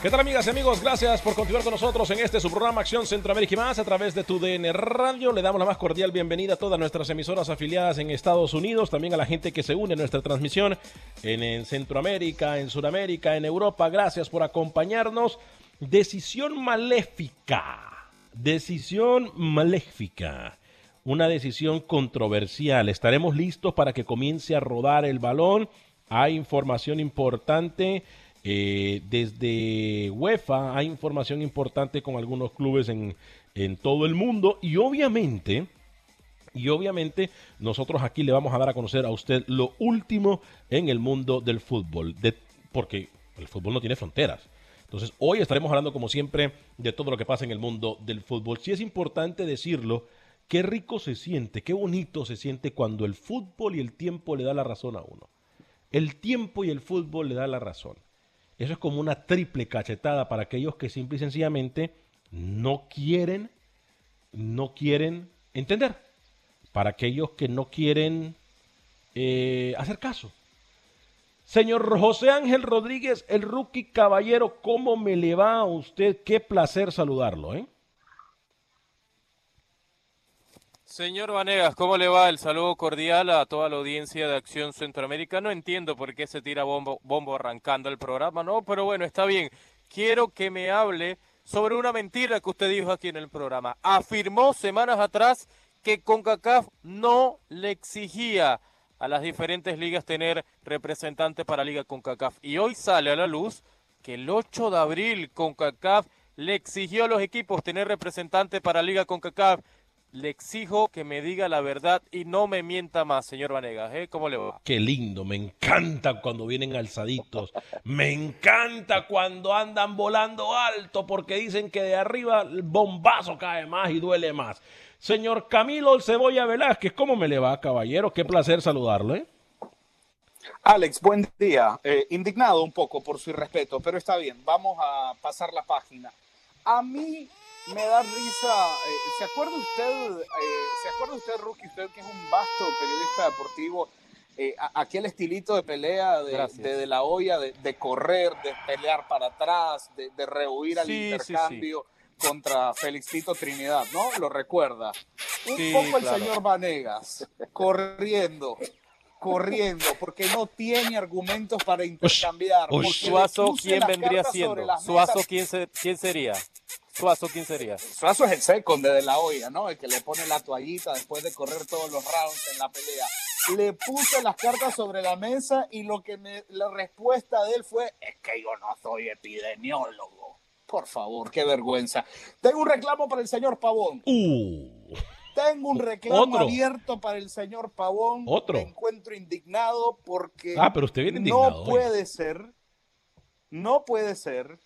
¿Qué tal amigas y amigos? Gracias por continuar con nosotros en este su programa Acción Centroamérica y más a través de tu DN Radio. Le damos la más cordial bienvenida a todas nuestras emisoras afiliadas en Estados Unidos, también a la gente que se une a nuestra transmisión en, en Centroamérica, en Sudamérica, en Europa. Gracias por acompañarnos. Decisión maléfica. Decisión maléfica. Una decisión controversial. Estaremos listos para que comience a rodar el balón. Hay información importante. Eh, desde UEFA hay información importante con algunos clubes en, en, todo el mundo y obviamente, y obviamente nosotros aquí le vamos a dar a conocer a usted lo último en el mundo del fútbol, de, porque el fútbol no tiene fronteras. Entonces hoy estaremos hablando como siempre de todo lo que pasa en el mundo del fútbol. Si es importante decirlo, qué rico se siente, qué bonito se siente cuando el fútbol y el tiempo le da la razón a uno. El tiempo y el fútbol le da la razón. Eso es como una triple cachetada para aquellos que simple y sencillamente no quieren, no quieren entender. Para aquellos que no quieren eh, hacer caso. Señor José Ángel Rodríguez, el rookie caballero, ¿cómo me le va a usted? Qué placer saludarlo, ¿eh? Señor Vanegas, ¿cómo le va? El saludo cordial a toda la audiencia de Acción Centroamérica. No entiendo por qué se tira bombo, bombo arrancando el programa, ¿no? Pero bueno, está bien. Quiero que me hable sobre una mentira que usted dijo aquí en el programa. Afirmó semanas atrás que CONCACAF no le exigía a las diferentes ligas tener representantes para Liga CONCACAF. Y hoy sale a la luz que el 8 de abril CONCACAF le exigió a los equipos tener representantes para Liga CONCACAF le exijo que me diga la verdad y no me mienta más, señor Vanegas. ¿eh? ¿Cómo le va? Qué lindo, me encanta cuando vienen alzaditos, me encanta cuando andan volando alto porque dicen que de arriba el bombazo cae más y duele más. Señor Camilo Cebolla Velázquez, ¿cómo me le va, caballero? Qué placer saludarlo. ¿eh? Alex, buen día. Eh, indignado un poco por su irrespeto, pero está bien, vamos a pasar la página. A mí me da risa. Eh, ¿Se acuerda usted, eh, ¿se acuerda usted, Rookie, usted que es un vasto periodista deportivo, eh, aquel estilito de pelea de, de, la olla, de, correr, de pelear para atrás, de, rehuir al intercambio contra Felixito Trinidad, ¿no? Lo recuerda. Un poco el señor Vanegas, corriendo, corriendo, porque no tiene argumentos para intercambiar. Suazo, ¿quién vendría siendo? Suazo, ¿quién, ¿quién sería? Suazo, ¿quién sería? Suazo es el second de, la olla, ¿no? El que le pone la toallita después de correr todos los rounds en la pelea. Le puse las cartas sobre la mesa y lo que me, la respuesta de él fue, es que yo no soy epidemiólogo. Por favor, qué vergüenza. Tengo un reclamo para el señor Pavón. Uh. Tengo un reclamo abierto para el señor Pavón. Otro. Me encuentro indignado porque ah, pero usted viene indignado, no puede ser, no puede ser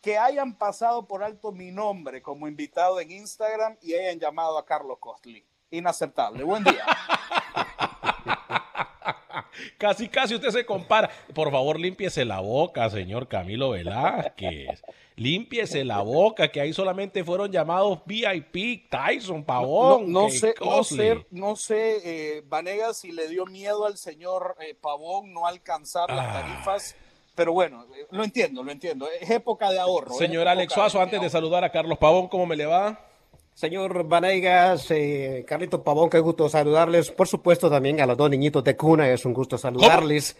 que hayan pasado por alto mi nombre como invitado en Instagram y hayan llamado a Carlos Costly. Inaceptable. Buen día. Casi, casi usted se compara. Por favor, límpiese la boca, señor Camilo Velázquez. Límpiese la boca, que ahí solamente fueron llamados VIP, Tyson, Pavón. No, no sé, no Cosley. sé, no sé, eh, Vanegas, si le dio miedo al señor eh, Pavón no alcanzar las Ah. Pero bueno, eh, lo entiendo, lo entiendo. Es época de ahorro. Señor Alex Suazo, antes de saludar a Carlos Pavón, ¿cómo me le va? Señor Vanegas, eh, Carlito Pavón, qué gusto saludarles. Por supuesto, también a los dos niñitos de cuna, es un gusto saludarles.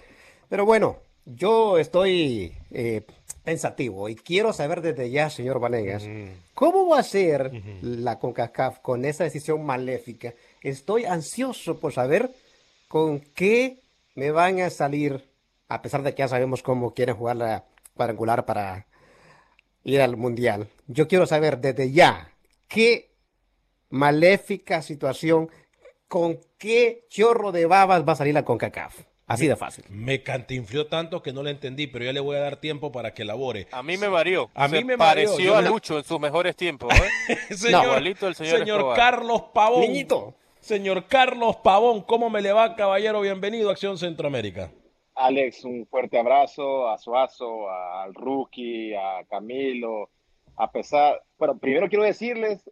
Pero bueno, yo estoy eh, pensativo y quiero saber desde ya, señor Vanegas, ¿cómo va a ser la CONCACAF con esa decisión maléfica? Estoy ansioso por saber con qué me van a salir, a pesar de que ya sabemos cómo quieren jugar la cuadrangular para ir al mundial. Yo quiero saber desde ya qué maléfica situación, con qué chorro de babas va a salir la CONCACAF. Así de fácil. Me cantinfrió tanto que no le entendí, pero ya le voy a dar tiempo para que elabore. A mí me varió. A mí Se me pareció yo a Lucho en sus mejores tiempos. ¿eh? señor, el señor. Carlos Pavón. Niñito. Señor Carlos Pavón, ¿cómo me le va, caballero? Bienvenido a Acción Centroamérica. Alex, un fuerte abrazo a Suazo, al Rookie, a Camilo. A pesar, bueno, primero quiero decirles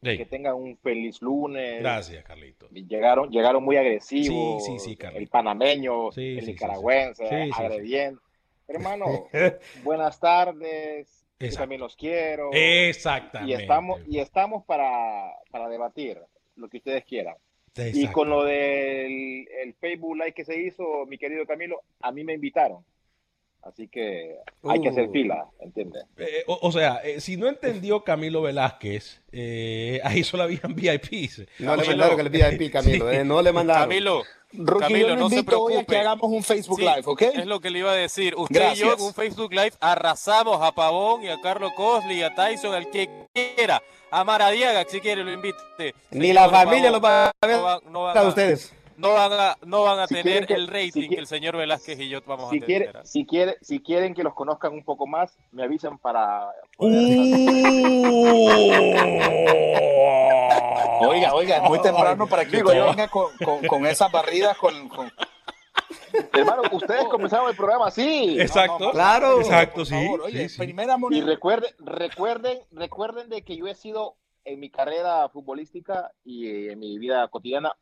Sí. que tengan un feliz lunes. Gracias, Carlito. Llegaron, llegaron muy agresivos. Sí, sí, sí, Carlito. el panameño, el nicaragüense, agrediendo. Hermano, buenas tardes. Yo también los quiero. Exactamente. Y estamos, y estamos para, para debatir lo que ustedes quieran. Y Exacto. con lo del el Facebook Live que se hizo, mi querido Camilo, a mí me invitaron. Así que hay que hacer Uh. fila, ¿entiendes? Eh, o, o sea, eh, si no entendió Camilo Velázquez, eh, ahí solo habían VIPs. No le mandaron el VIP, Camilo. eh, no le mandaron. Camilo, Rookie, Camilo, yo no se invito hoy a preocupe. que hagamos un Facebook Sí, Live, ¿ok? Es lo que le iba a decir. Usted y yo Gracias. en un Facebook Live arrasamos a Pavón y a Carlos Cosley y a Tyson, al que quiera. A Maradiaga, si quiere, lo invite. Ni Señor la familia lo va a ver no van- no van a ustedes. No van a, no van a Si tener que- el rating si que el señor Velázquez y yo vamos Si, a quiere, tener. si, quiere, si quieren que los conozcan un poco más, me avisan para... Oiga, oiga, es muy temprano para que Digo yo. venga con, con, con esas barridas con, con- Hermano, ustedes comenzaron el programa así. Exacto. Claro. Exacto, sí. favor, oye, sí, sí. primera Y recuerden, recuerden, recuerden de que yo he sido en mi carrera futbolística y en mi vida cotidiana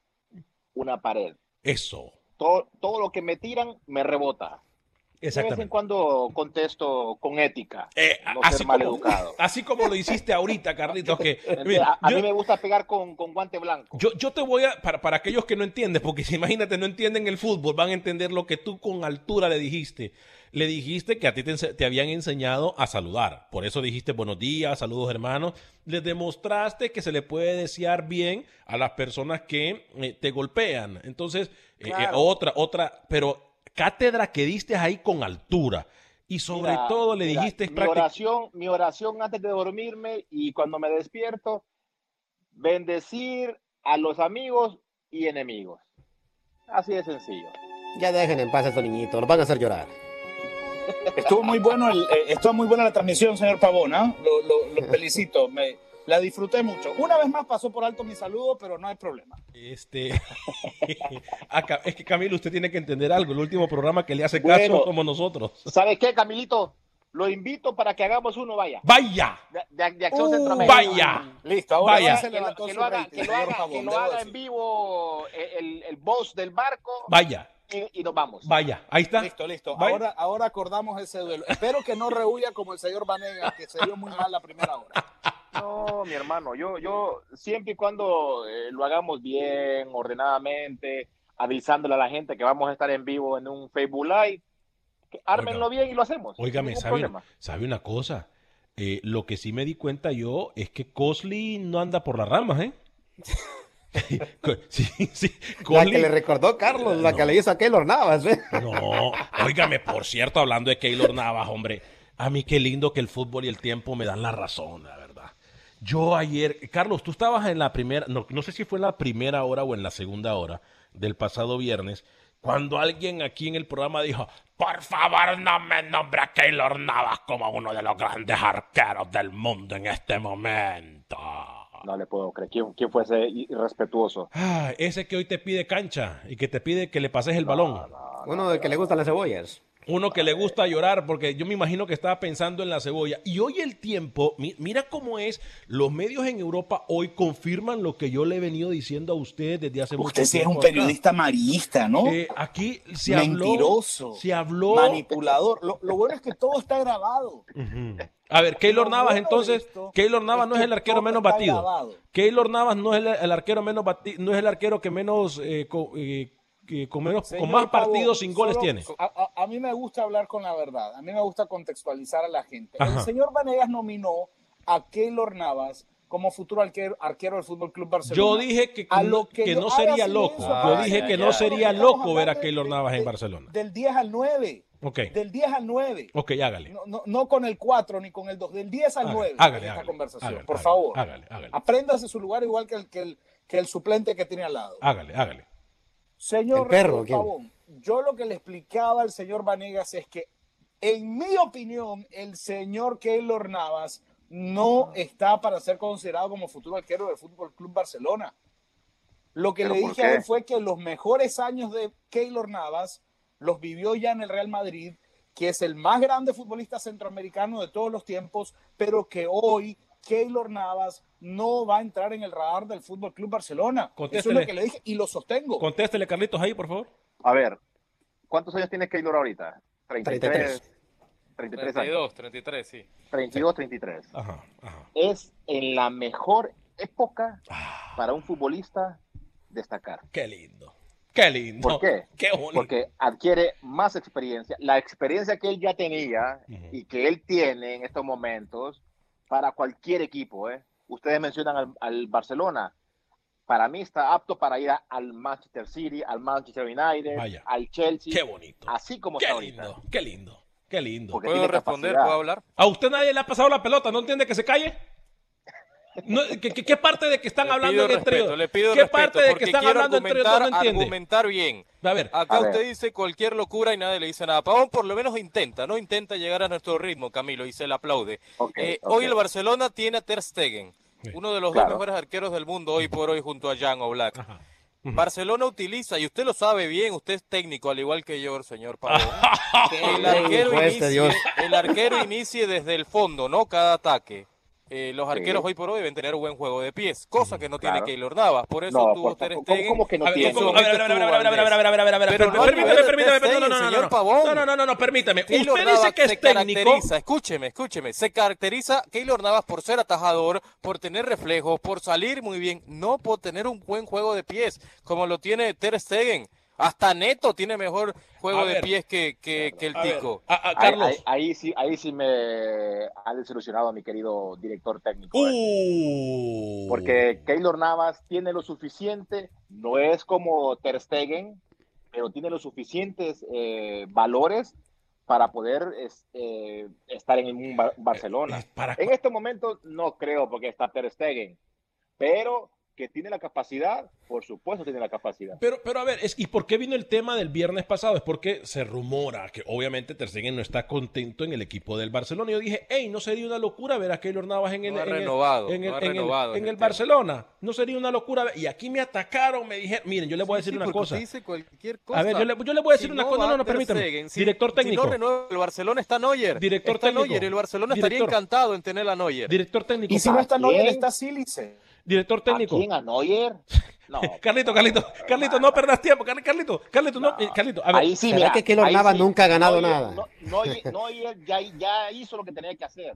una pared. Eso. Todo, todo lo que me tiran me rebota. De vez en cuando contesto con ética, Eh, no así, ser mal como, educado. así como lo hiciste ahorita, Carlitos, que a, a yo- mí me gusta pegar con, con guante blanco. Yo, yo te voy a, para, para aquellos que no entienden, porque si imagínate, no entienden el fútbol, van a entender lo que tú con altura le dijiste. Le dijiste que a ti te, te habían enseñado a saludar. Por eso dijiste buenos días, saludos hermanos. Les demostraste que se le puede desear bien a las personas que eh, te golpean. Entonces, eh, eh, otra, otra, pero cátedra que diste ahí con altura. Y sobre Mira, todo le mira, dijiste mi oración, mi oración antes de dormirme y cuando me despierto, bendecir a los amigos y enemigos. Así de sencillo. Ya dejen en paz a estos niñitos, los van a hacer llorar. Estuvo muy bueno, el, eh, estuvo muy buena la transmisión, señor Pavón. Lo, lo- lo felicito, me, la disfruté mucho. Una vez más pasó por alto mi saludo, pero no hay problema. Este, acá- es que Camilo, usted tiene que entender algo. El último programa que le hace caso Bueno. como nosotros. ¿Sabes qué, Camilito? Lo invito para que hagamos uno, vaya. ¡Vaya! De, de- de Acción Uh, Centroamérica. ¡Vaya! Listo, ahora Vaya. ya se Que lo, levantó que su lo haga, rating, que lo haga- que lo en vivo el, el boss del barco Vaya, y, y nos vamos. vaya. Ahí está. Listo, listo. Vaya. Ahora, ahora acordamos ese duelo. Espero que no rehuya como el señor Vanegas, que se dio muy mal la primera hora. No, mi hermano, yo, yo siempre y cuando eh, lo hagamos bien, ordenadamente, avisándole a la gente que vamos a estar en vivo en un Facebook Live, que ármenlo bien y lo hacemos. Óigame, ¿sabe, una cosa? Eh, lo que sí me di cuenta yo es que Cosley no anda por las ramas, ¿eh? sí, sí. La que le recordó Carlos, la No. que le hizo a Keylor Navas, ¿eh? No, óigame, por cierto, hablando de Keylor Navas, hombre, a mí qué lindo que el fútbol y el tiempo me dan la razón, la verdad. Yo ayer, Carlos, tú estabas en la primera, no, no sé si fue en la primera hora o en la segunda hora del pasado viernes, cuando alguien aquí en el programa dijo, por favor no me nombre a Keylor Navas como uno de los grandes arqueros del mundo en este momento. No le puedo creer. ¿Quién, quién fue ese irrespetuoso? Ah, ese que hoy te pide cancha y que te pide que le pases el balón. Uno del que le gustan las cebollas. Uno que le gusta llorar, porque yo me imagino que estaba pensando en la cebolla. Y hoy el tiempo, mi- mira cómo es, los medios en Europa hoy confirman lo que yo le he venido diciendo a usted desde hace mucho Usted sí es tiempo. un periodista amarillista, ¿no? Eh, aquí se habló. Mentiroso. Se habló. Manipulador. Lo, lo bueno es que todo está grabado. A ver, Keylor Lo Navas, bueno entonces, Keylor Navas es no es el arquero menos batido. grabado. Keylor Navas no es el, el arquero menos batido, no es el arquero que menos, eh, co- eh, que con menos, con Señor más Pavón, partidos sin goles solo- tiene. A, a- a mí me gusta hablar con la verdad. A mí me gusta contextualizar a la gente. Ajá. El señor Vanegas nominó a Keylor Navas como futuro arquero, arquero del Fútbol Club Barcelona. Yo dije que, A lo que, que yo- no sería loco. para Yo que dije que vean no sería loco ver a Keylor de- Navas en de- Barcelona. Del 10 al 9. Ok, Del 10 al 9. ok, hágale. No, no, no con el 4 ni con el 2, del 10 al Hágale, 9. hágale, en esta hágale, conversación, hágale, por hágale, favor. hágale, hágale. Apréndase su lugar igual que el, que el, que el suplente que tiene al lado. Hágale, hágale. Señor El perro, Raúl ¿quién? Pavón, yo lo que le explicaba al señor Vanegas es que, en mi opinión, el señor Keylor Navas no está para ser considerado como futuro arquero del Fútbol Club Barcelona. Lo que ¿Pero le dije a él fue que los mejores años de Keylor Navas los vivió ya en el Real Madrid, que es el más grande futbolista centroamericano de todos los tiempos, pero que hoy Keylor Navas no va a entrar en el radar del Fútbol Club Barcelona. Eso es Contéstele. lo que le dije y lo sostengo. Contéstele, Carlitos, ahí, por favor. A ver, ¿cuántos años tiene Keylor ahorita? 33. 33 años. 32, 33, sí. 32, 33. Ajá, ajá. Es en la mejor época Ah. para un futbolista destacar. Qué lindo. Qué lindo. ¿Por qué? Qué bonito. Porque adquiere más experiencia. La experiencia que él ya tenía Ujú. y que él tiene en estos momentos para cualquier equipo. ¿eh? Ustedes mencionan al, al Barcelona. Para mí está apto para ir a- al Manchester City, al Manchester United, Vaya. al Chelsea. Qué bonito. Así como Qué está ahorita. lindo. Qué lindo. Qué lindo. Porque ¿Puedo responder? capacidad. ¿Puedo hablar? ¿A usted nadie le ha pasado la pelota? ¿No entiende que se calle? No, ¿qué, qué- parte de que están Le hablando pido en el respeto, trío? le pido ¿Qué respeto, parte de que están quiero hablando en trío argumentar, no entiende? argumentar bien. A ver, Acá A usted ver. dice cualquier locura y nadie le dice nada. Pavón por lo menos intenta, no intenta llegar a nuestro ritmo, Camilo, y se le aplaude. Eh. Hoy el Barcelona tiene a Ter Stegen, Sí. uno de los Claro. dos mejores arqueros del mundo hoy por hoy junto a Jan Oblak. Ajá. Barcelona utiliza, y usted lo sabe bien, usted es técnico, al igual que yo, señor Pavón, que el arquero, este inicie, el arquero inicie desde el fondo, ¿no? Cada ataque. Eh, los Sí. arqueros hoy por hoy deben tener un buen juego de pies, cosa que no tiene. Keylor Navas. Por eso No, tuvo Ter Stegen. ¿cómo- que no tiene? ¿cómo- a ver, a ver, a ver, a ver, a ver, a ver, a ver, a ver, a ver, a ver, Pero no al permítame, permítame, Ter no, no, no, no, no. Permítame. Keylor Usted dice que es se técnico. caracteriza, escúcheme, escúcheme, se caracteriza Keylor Navas por ser atajador, por tener reflejos, por salir muy bien, no por tener un buen juego de pies, como lo tiene Ter Stegen. Hasta Neto tiene mejor juego A de ver. pies que, que, que el A Tico. a- a Ahí, Carlos. ahí- ahí sí, ahí sí me ha desilusionado mi querido director técnico. ¿eh? Uh. Porque Keylor Navas tiene lo suficiente, no es como Ter Stegen, pero tiene los suficientes eh, valores para poder es- eh, estar en un Bar- Barcelona. Eh, para- En este momento no creo porque está Ter Stegen, pero que tiene la capacidad, por supuesto tiene la capacidad. Pero, pero a ver, es, ¿y por qué vino el tema del viernes pasado? Es porque se rumora que obviamente Ter Stegen no está contento en el equipo del Barcelona. Yo dije, hey, ¿no sería una locura ver a Keylor Navas en el, No en el- renovado, en el, no ha en el- renovado en en el el tema. Barcelona? ¿No sería una locura? ver- Y aquí me atacaron, me dijeron, miren, yo les voy a decir Sí, una cosa. usted dice cualquier cosa. A ver, yo le, yo le voy a decir Si una no cosa. No, no. Stegen, si- Director Si técnico. no renueva el Barcelona está Neuer. Director está técnico. Neuer, el Barcelona estaría encantado en tener a Neuer. Director técnico. Y si no está Neuer, está Sílice. Director técnico. ¿A quién? ¿A Neuer? No. Carlito, Carlito, Carlito, no perdas tiempo. Carl- Carlito, Carlito, no, eh, Carlito, a ver. Ahí sí, ¿Será mira, que Keylor ahí Navas sí. nunca ha ganado Neuer- nada? No, Neuer, Neuer ya, ya hizo lo que tenía que hacer.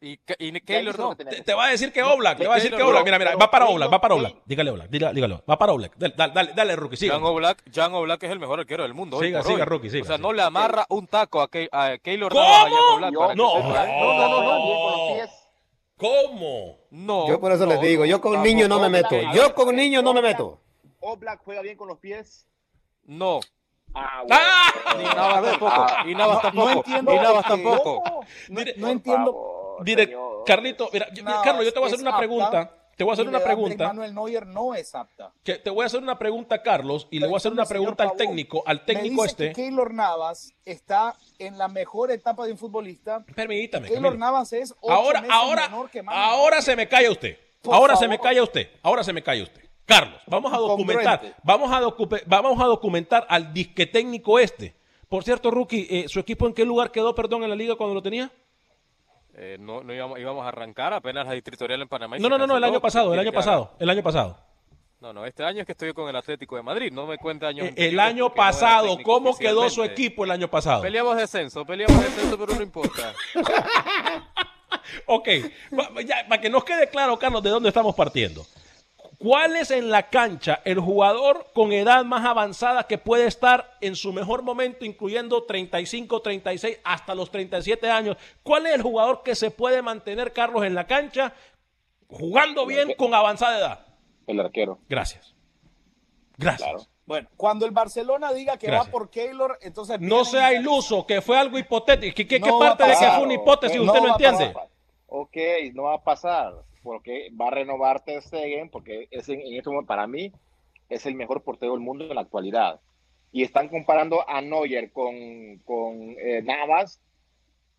Y, y Keylor no. Te, te va a decir que Oblak, te va a decir que Oblak. Mira, mira, va para Oblak, va para Oblak. Dígale Oblak, dígale, dígale. Va para Oblak. Dale, dale, dale, Rookie, siga. Jan Oblak, Jan Oblak es el mejor arquero del mundo. Siga, siga. Rookie, siga, O sea, siga. no le amarra un taco a, Ke- a Keylor ¿Cómo? No. No, no, no, no, bien con los pies. ¿Cómo? No. Yo por eso les no, digo, yo con niños no me meto. Yo con niños no me meto. Oblak juega bien con los pies. No. Ah, bueno. ¡Ah! Ni Navas tampoco. Ah, Y Navas no- tampoco. no entiendo y Navas tampoco. No, no Por entiendo. favor, Dire- señor. Carlito, mira, yo- No, Carlos, yo te voy a hacer una apta, pregunta. Te voy a hacer una pregunta. Manuel Neuer no es apta. Que te voy a hacer una pregunta, Carlos, y le voy a hacer una pregunta al técnico, al me técnico dice este. Que Keylor Navas está en la mejor etapa de un futbolista. Permítame. Keylor. Navas es ocho Ahora, meses ahora, menor que Manu. ahora se me calla usted. ahora se me calla usted, ahora se me calla usted. Carlos, vamos a documentar, vamos a, vamos a documentar al disque técnico este. Por cierto, Rookie, eh, ¿su equipo en qué lugar quedó, perdón, en la liga cuando lo tenía? Eh, no, no íbamos, íbamos, a arrancar apenas la distritorial en Panamá. No, no, no, no, el año pasado, el año pasado, el año pasado. No, no, este año es que estoy con el Atlético de Madrid, no me cuenta años. Eh, el año pasado, ¿cómo quedó su equipo el año pasado? Peleamos descenso, peleamos descenso, pero no importa. ok, para que nos quede claro, Carlos, de dónde estamos partiendo. ¿Cuál es en la cancha el jugador con edad más avanzada que puede estar en su mejor momento, incluyendo 35, 36, hasta los 37 años? ¿Cuál es el jugador que se puede mantener, Carlos, en la cancha jugando bien con avanzada edad? El arquero. Gracias. Gracias. Bueno, cuando el Barcelona diga que va por Keylor, entonces... No sea iluso, que fue algo hipotético. ¿Qué, parte de que fue una hipótesis usted no entiende? Ok, no va a pasar porque va a renovar Ter Stegen, porque es en, este momento, para mí, es el mejor portero del mundo en la actualidad. Y están comparando a Neuer con, con eh, Navas,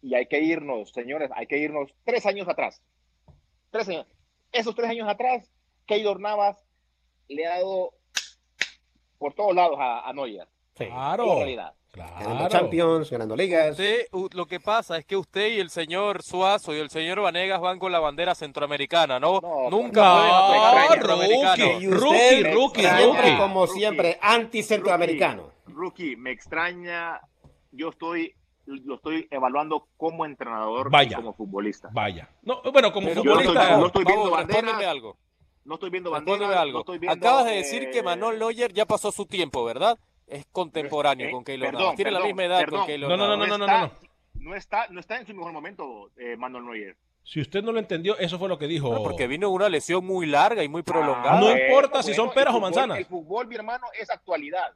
y hay que irnos, señores, hay que irnos tres años atrás. Tres años. Esos tres años atrás, Keylor Navas le ha dado por todos lados a, a Neuer. Claro. realidad. Ganando Champions, ganando ligas. lo que pasa es que usted y el señor Suazo y el señor Vanegas van con la bandera centroamericana, ¿no? Nunca no, rookie, rookie, rookie, rookie, como siempre, anti-centroamericano. Rookie, me extraña, yo estoy lo estoy evaluando como entrenador y como futbolista. Vaya. No, bueno, como futbolista. no estoy, viendo bandera. algo. No estoy viendo bandera. algo. Acabas de decir que Manuel Neuer ya pasó su tiempo, ¿verdad? Es contemporáneo con Keylor Navas. Tiene la misma edad con Keylor no, no, no, no, no, no, no. está, no está en su mejor momento, eh, Manuel Neuer. Si usted no lo entendió, eso fue lo que dijo. porque vino una lesión muy larga y muy prolongada. no importa si son peras o manzanas. El fútbol, mi hermano, es actualidad.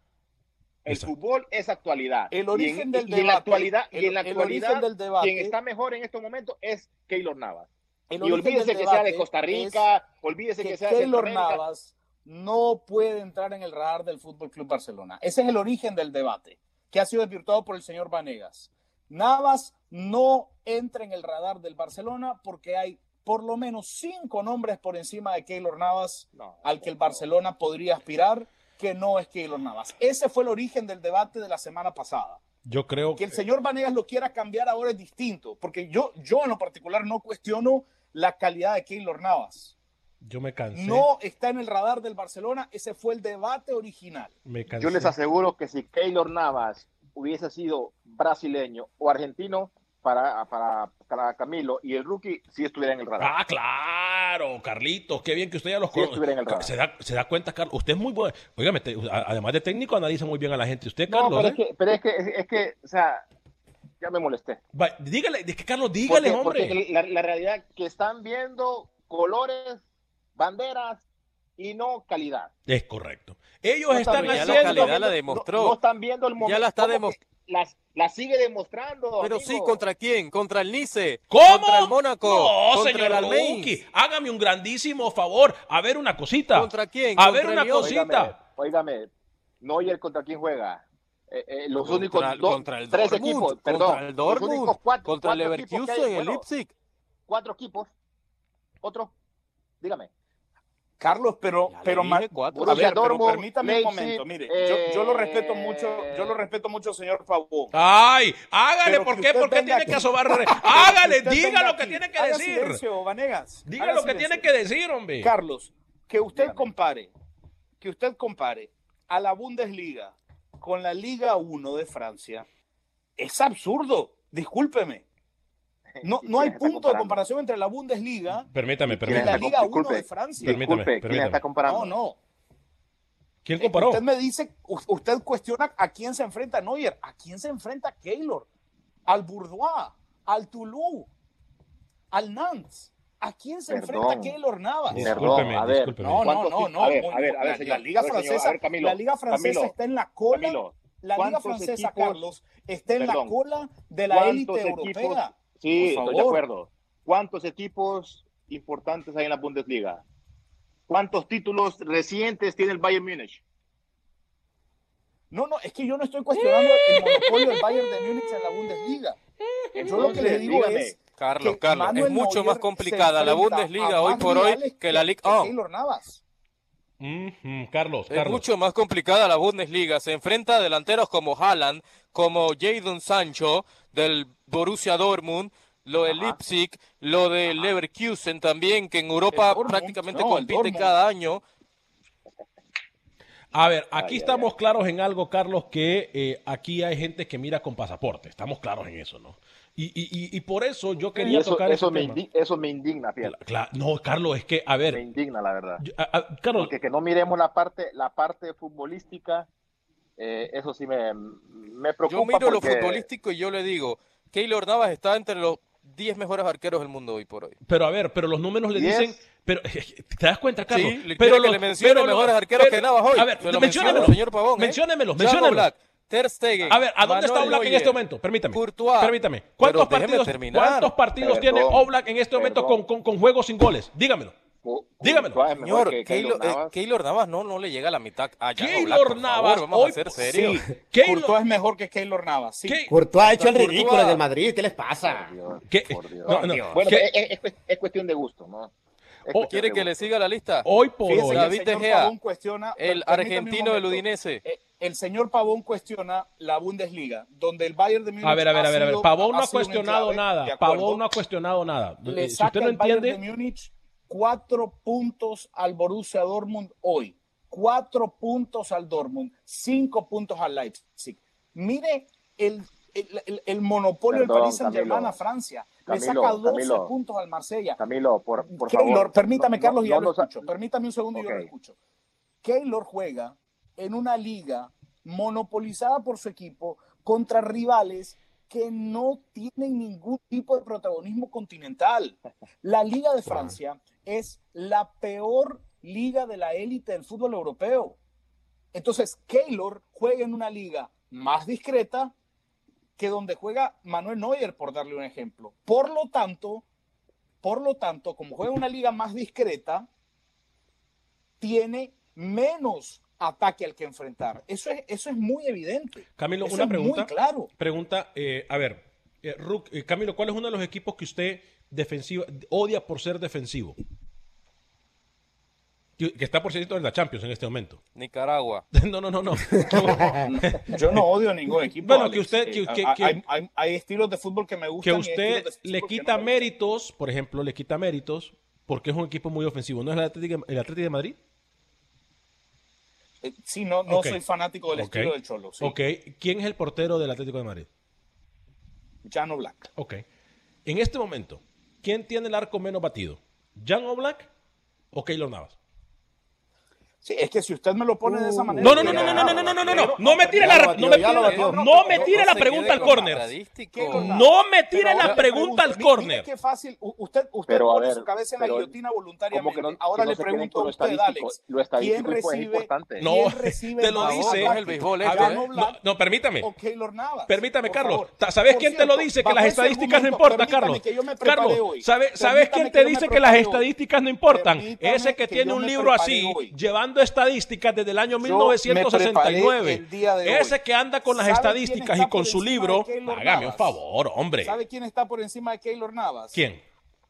El fútbol es actualidad. El origen del debate. Y en la actualidad, y en la actualidad del debate, quien está mejor en estos momentos es Keylor Navas. y olvídese que sea de Costa Rica, olvídese que, sea de Keylor Navas no puede entrar en el radar del Fútbol Club Barcelona. Ese es el origen del debate que ha sido desvirtuado por el señor Vanegas. Navas no entra en el radar del Barcelona porque hay por lo menos cinco nombres por encima de Keylor Navas al que el Barcelona podría aspirar, que no es Keylor Navas. Ese fue el origen del debate de la semana pasada. Yo creo que, que el señor Vanegas lo quiera cambiar ahora es distinto, porque yo, yo en lo particular no cuestiono la calidad de Keylor Navas. Yo me cansé. No está en el radar del Barcelona. Ese fue el debate original. Yo les aseguro que si Keylor Navas hubiese sido brasileño o argentino, para, para, Camilo y el rookie sí estuviera en el radar. Ah, claro, Carlitos, qué bien que usted ya los conoce. Se da, se da cuenta, Carlos, usted es muy bueno. Oígame, además de técnico, analiza muy bien a la gente. Usted, Carlos. pero, es que, pero es, que, es, que, o sea, ya me molesté. dígale, es que Carlos, dígale, hombre. Porque la, la realidad que están viendo colores banderas y no calidad. Es correcto. Ellos están haciendo. Ya la calidad la demostró. No, están viendo el momento. Ya la está demostrando. La, sigue demostrando. Pero sí, ¿contra quién? ¿Contra el Nice? ¿Cómo? ¿Contra el Mónaco? No, señor el Hágame un grandísimo favor. A ver una cosita. ¿Contra quién? A ver una cosita. Óigame, Neuer contra quién juega. Eh, eh, los únicos contra el tres equipos, perdón, contra el Dortmund, contra el Leverkusen, el Leipzig. Cuatro equipos. Otro, dígame. Carlos, pero, pero, permítame un momento, mire, yo, lo respeto mucho, yo lo respeto mucho, señor Pavón. Ay, hágale, ¿por qué? ¿Por qué tiene que asobar? hágale, diga lo que tiene que decir. Diga lo que tiene que decir, hombre. Carlos, que usted compare, que usted compare a la Bundesliga con la Liga 1 de Francia, es absurdo, discúlpeme. No, no hay punto de comparación entre la Bundesliga permítame, y la Liga 1 de Francia. Permítame, permítame. ¿Quién está comparando? No, no. ¿Quién comparó? Usted me dice, usted cuestiona a quién se enfrenta Neuer, a quién se enfrenta Keylor, al Bourdois, al Toulouse, al Nantes. ¿A quién se enfrenta Keylor Navas? Discúlpeme, a ver, No, no, no, no. A ver, a ver, a ver la Liga Francesa, la Liga Francesa está en la cola. la Liga Francesa, Carlos, está en la cola de la élite europea. Sí, estoy de acuerdo. ¿Cuántos equipos importantes hay en la Bundesliga? ¿Cuántos títulos recientes tiene el Bayern Múnich? No, no, es que yo no estoy cuestionando el monopolio del Bayern de Múnich en la Bundesliga. Yo lo que le digo es Carlos, que Carlos, es mucho Neuer más complicada la Bundesliga hoy por hoy que la Liga que 1. Keylor Navas. Ujú, Carlos, Es Carlos. mucho más complicada la Bundesliga. Se enfrenta a delanteros como Haaland, como Jadon Sancho del Borussia Dortmund, lo de Leipzig, lo de Leverkusen también, que en Europa Dortmund, prácticamente no, compite cada año. A ver, aquí estamos claros en algo, Carlos, que eh, aquí hay gente que mira con pasaporte. Estamos claros en eso, ¿no? Y, y, y, y por eso yo quería eso, tocar eso, ese me tema. indi- eso me indigna, fíjate. Cla- no, Carlos, es que, a Me ver, indigna, la verdad. yo- a- a- Carlos, Porque que no miremos la parte, la parte futbolística, eh, eso sí me, me preocupa. Yo miro lo futbolístico y yo le digo, Keylor Navas está entre los 10 mejores arqueros del mundo hoy por hoy. pero a ver, pero los números le dicen, pero ¿te das cuenta, Carlos? Sí, le pero que le mencione mejores arqueros que Navas hoy. A ver, Se lo menciónemelo, menciono, señor Pavón, ¿eh? menciónemelo, Thiago menciónemelo. Ter Stegen, A ver, ¿a dónde está Oblak en este momento? Permítame. Courtois. Permítame. ¿Cuántos partidos. ¿cuántos partidos Perdón, tiene Oblak en este momento con, con, con juegos sin goles? Dígamelo. Courtois mejor Señor, que Keylor, Keylor eh, Navas. Keylor Navas no, no le llega a la mitad a Thiago Keylor Black, por Navas, favor, vamos hoy- a ser serios. Sí, Keylor- Courtois es mejor que Keylor Navas. Sí. ¿Qué? Courtois ha hecho el Courtois. ridículo en el Madrid. ¿Qué les pasa? Dios, ¿Qué? por Dios. No, no, Bueno, es, es- es- es cuestión de gusto, ¿no? Oh, ¿Quiere que le siga la lista? Hoy por Fíjese hoy. David cuestiona- El argentino del. Udinese. Eh, El señor Pavón cuestiona la Bundesliga, donde el Bayern de Múnich A ver, a ver, a ver, a ver. Pavón no ha cuestionado nada. Pavón no ha cuestionado nada. le Si saca usted no el Bayern de entiende, Múnich cuatro puntos al Borussia Dortmund hoy, cuatro puntos al Dortmund, cinco puntos al Leipzig. Mire el, el, el- el monopolio del Paris Saint Germain Camilo. a Francia. Camilo, le saca 12 Camilo. puntos al Marsella. Camilo, por, por Keylor, favor. permítame, no- Carlos, ya no lo escucho. Permítame un segundo y yo lo escucho. Keylor juega en una liga monopolizada por su equipo contra rivales que no tienen ningún tipo de protagonismo continental. La Liga de Francia es la peor liga de la élite del fútbol europeo. Entonces, Keylor juega en una liga más discreta que donde juega Manuel Neuer, por darle un ejemplo. Por lo tanto, por lo tanto, como juega en una liga más discreta, tiene menos ataque al que enfrentar. Eso es, eso es muy evidente. Camilo, Eso una es pregunta. Muy claro. Pregunta, eh, a ver, eh, Ruc- eh, Camilo, ¿cuál es uno de los equipos que usted defensivo, odia por ser defensivo? Que que está por cierto en la Champions en este momento. Nicaragua. No, no, no, no. Yo no odio ningún equipo. Bueno, Alex. que usted- que- Eh, que- hay, que- hay- hay- hay estilos de fútbol que me que gustan. y hay usted le que quita no méritos, por ejemplo, le quita méritos porque es un equipo muy ofensivo. ¿No es el Atlético, el Atlético de Madrid? Eh, Sí, no, no soy fanático del estilo del Cholo. Sí. Ok. ¿Quién es el portero del Atlético de Madrid? Jan Black. Ok. En este momento, ¿quién tiene el arco menos batido? ¿Jan Oblak o Keylor Navas? Sí, es que si usted me lo pone de esa manera. No, no, no, no, no, no, no, no, no, no, no, no me tire la, no me tire, batió. no me tire la pregunta al córner. No me tire Pero la pregunta al córner. qué fácil. Usted, usted pone ver, su cabeza en la guillotina ¿cómo voluntariamente. que no- Ahora que no le pregunto a usted, estadístico? Alex. Lo ¿Quién recibe, importante. No, ¿quién recibe te lo dice. el béisbol ¿A esto, Jan ¿eh? No, no, permítame. Permítame, Carlos. ¿Sabes quién te lo dice? Que las estadísticas no importan, Carlos. Carlos, hoy. ¿sabe- ¿sabes quién te dice que las estadísticas no importan? Ese que tiene un libro así, hoy. Estadísticas desde el año Yo me 1969. preparé el día de hoy. Ese que anda con las ¿Sabe quién estadísticas y con su libro. Hágame un favor, hombre. ¿Sabe quién está por encima de Keylor Navas? ¿Quién?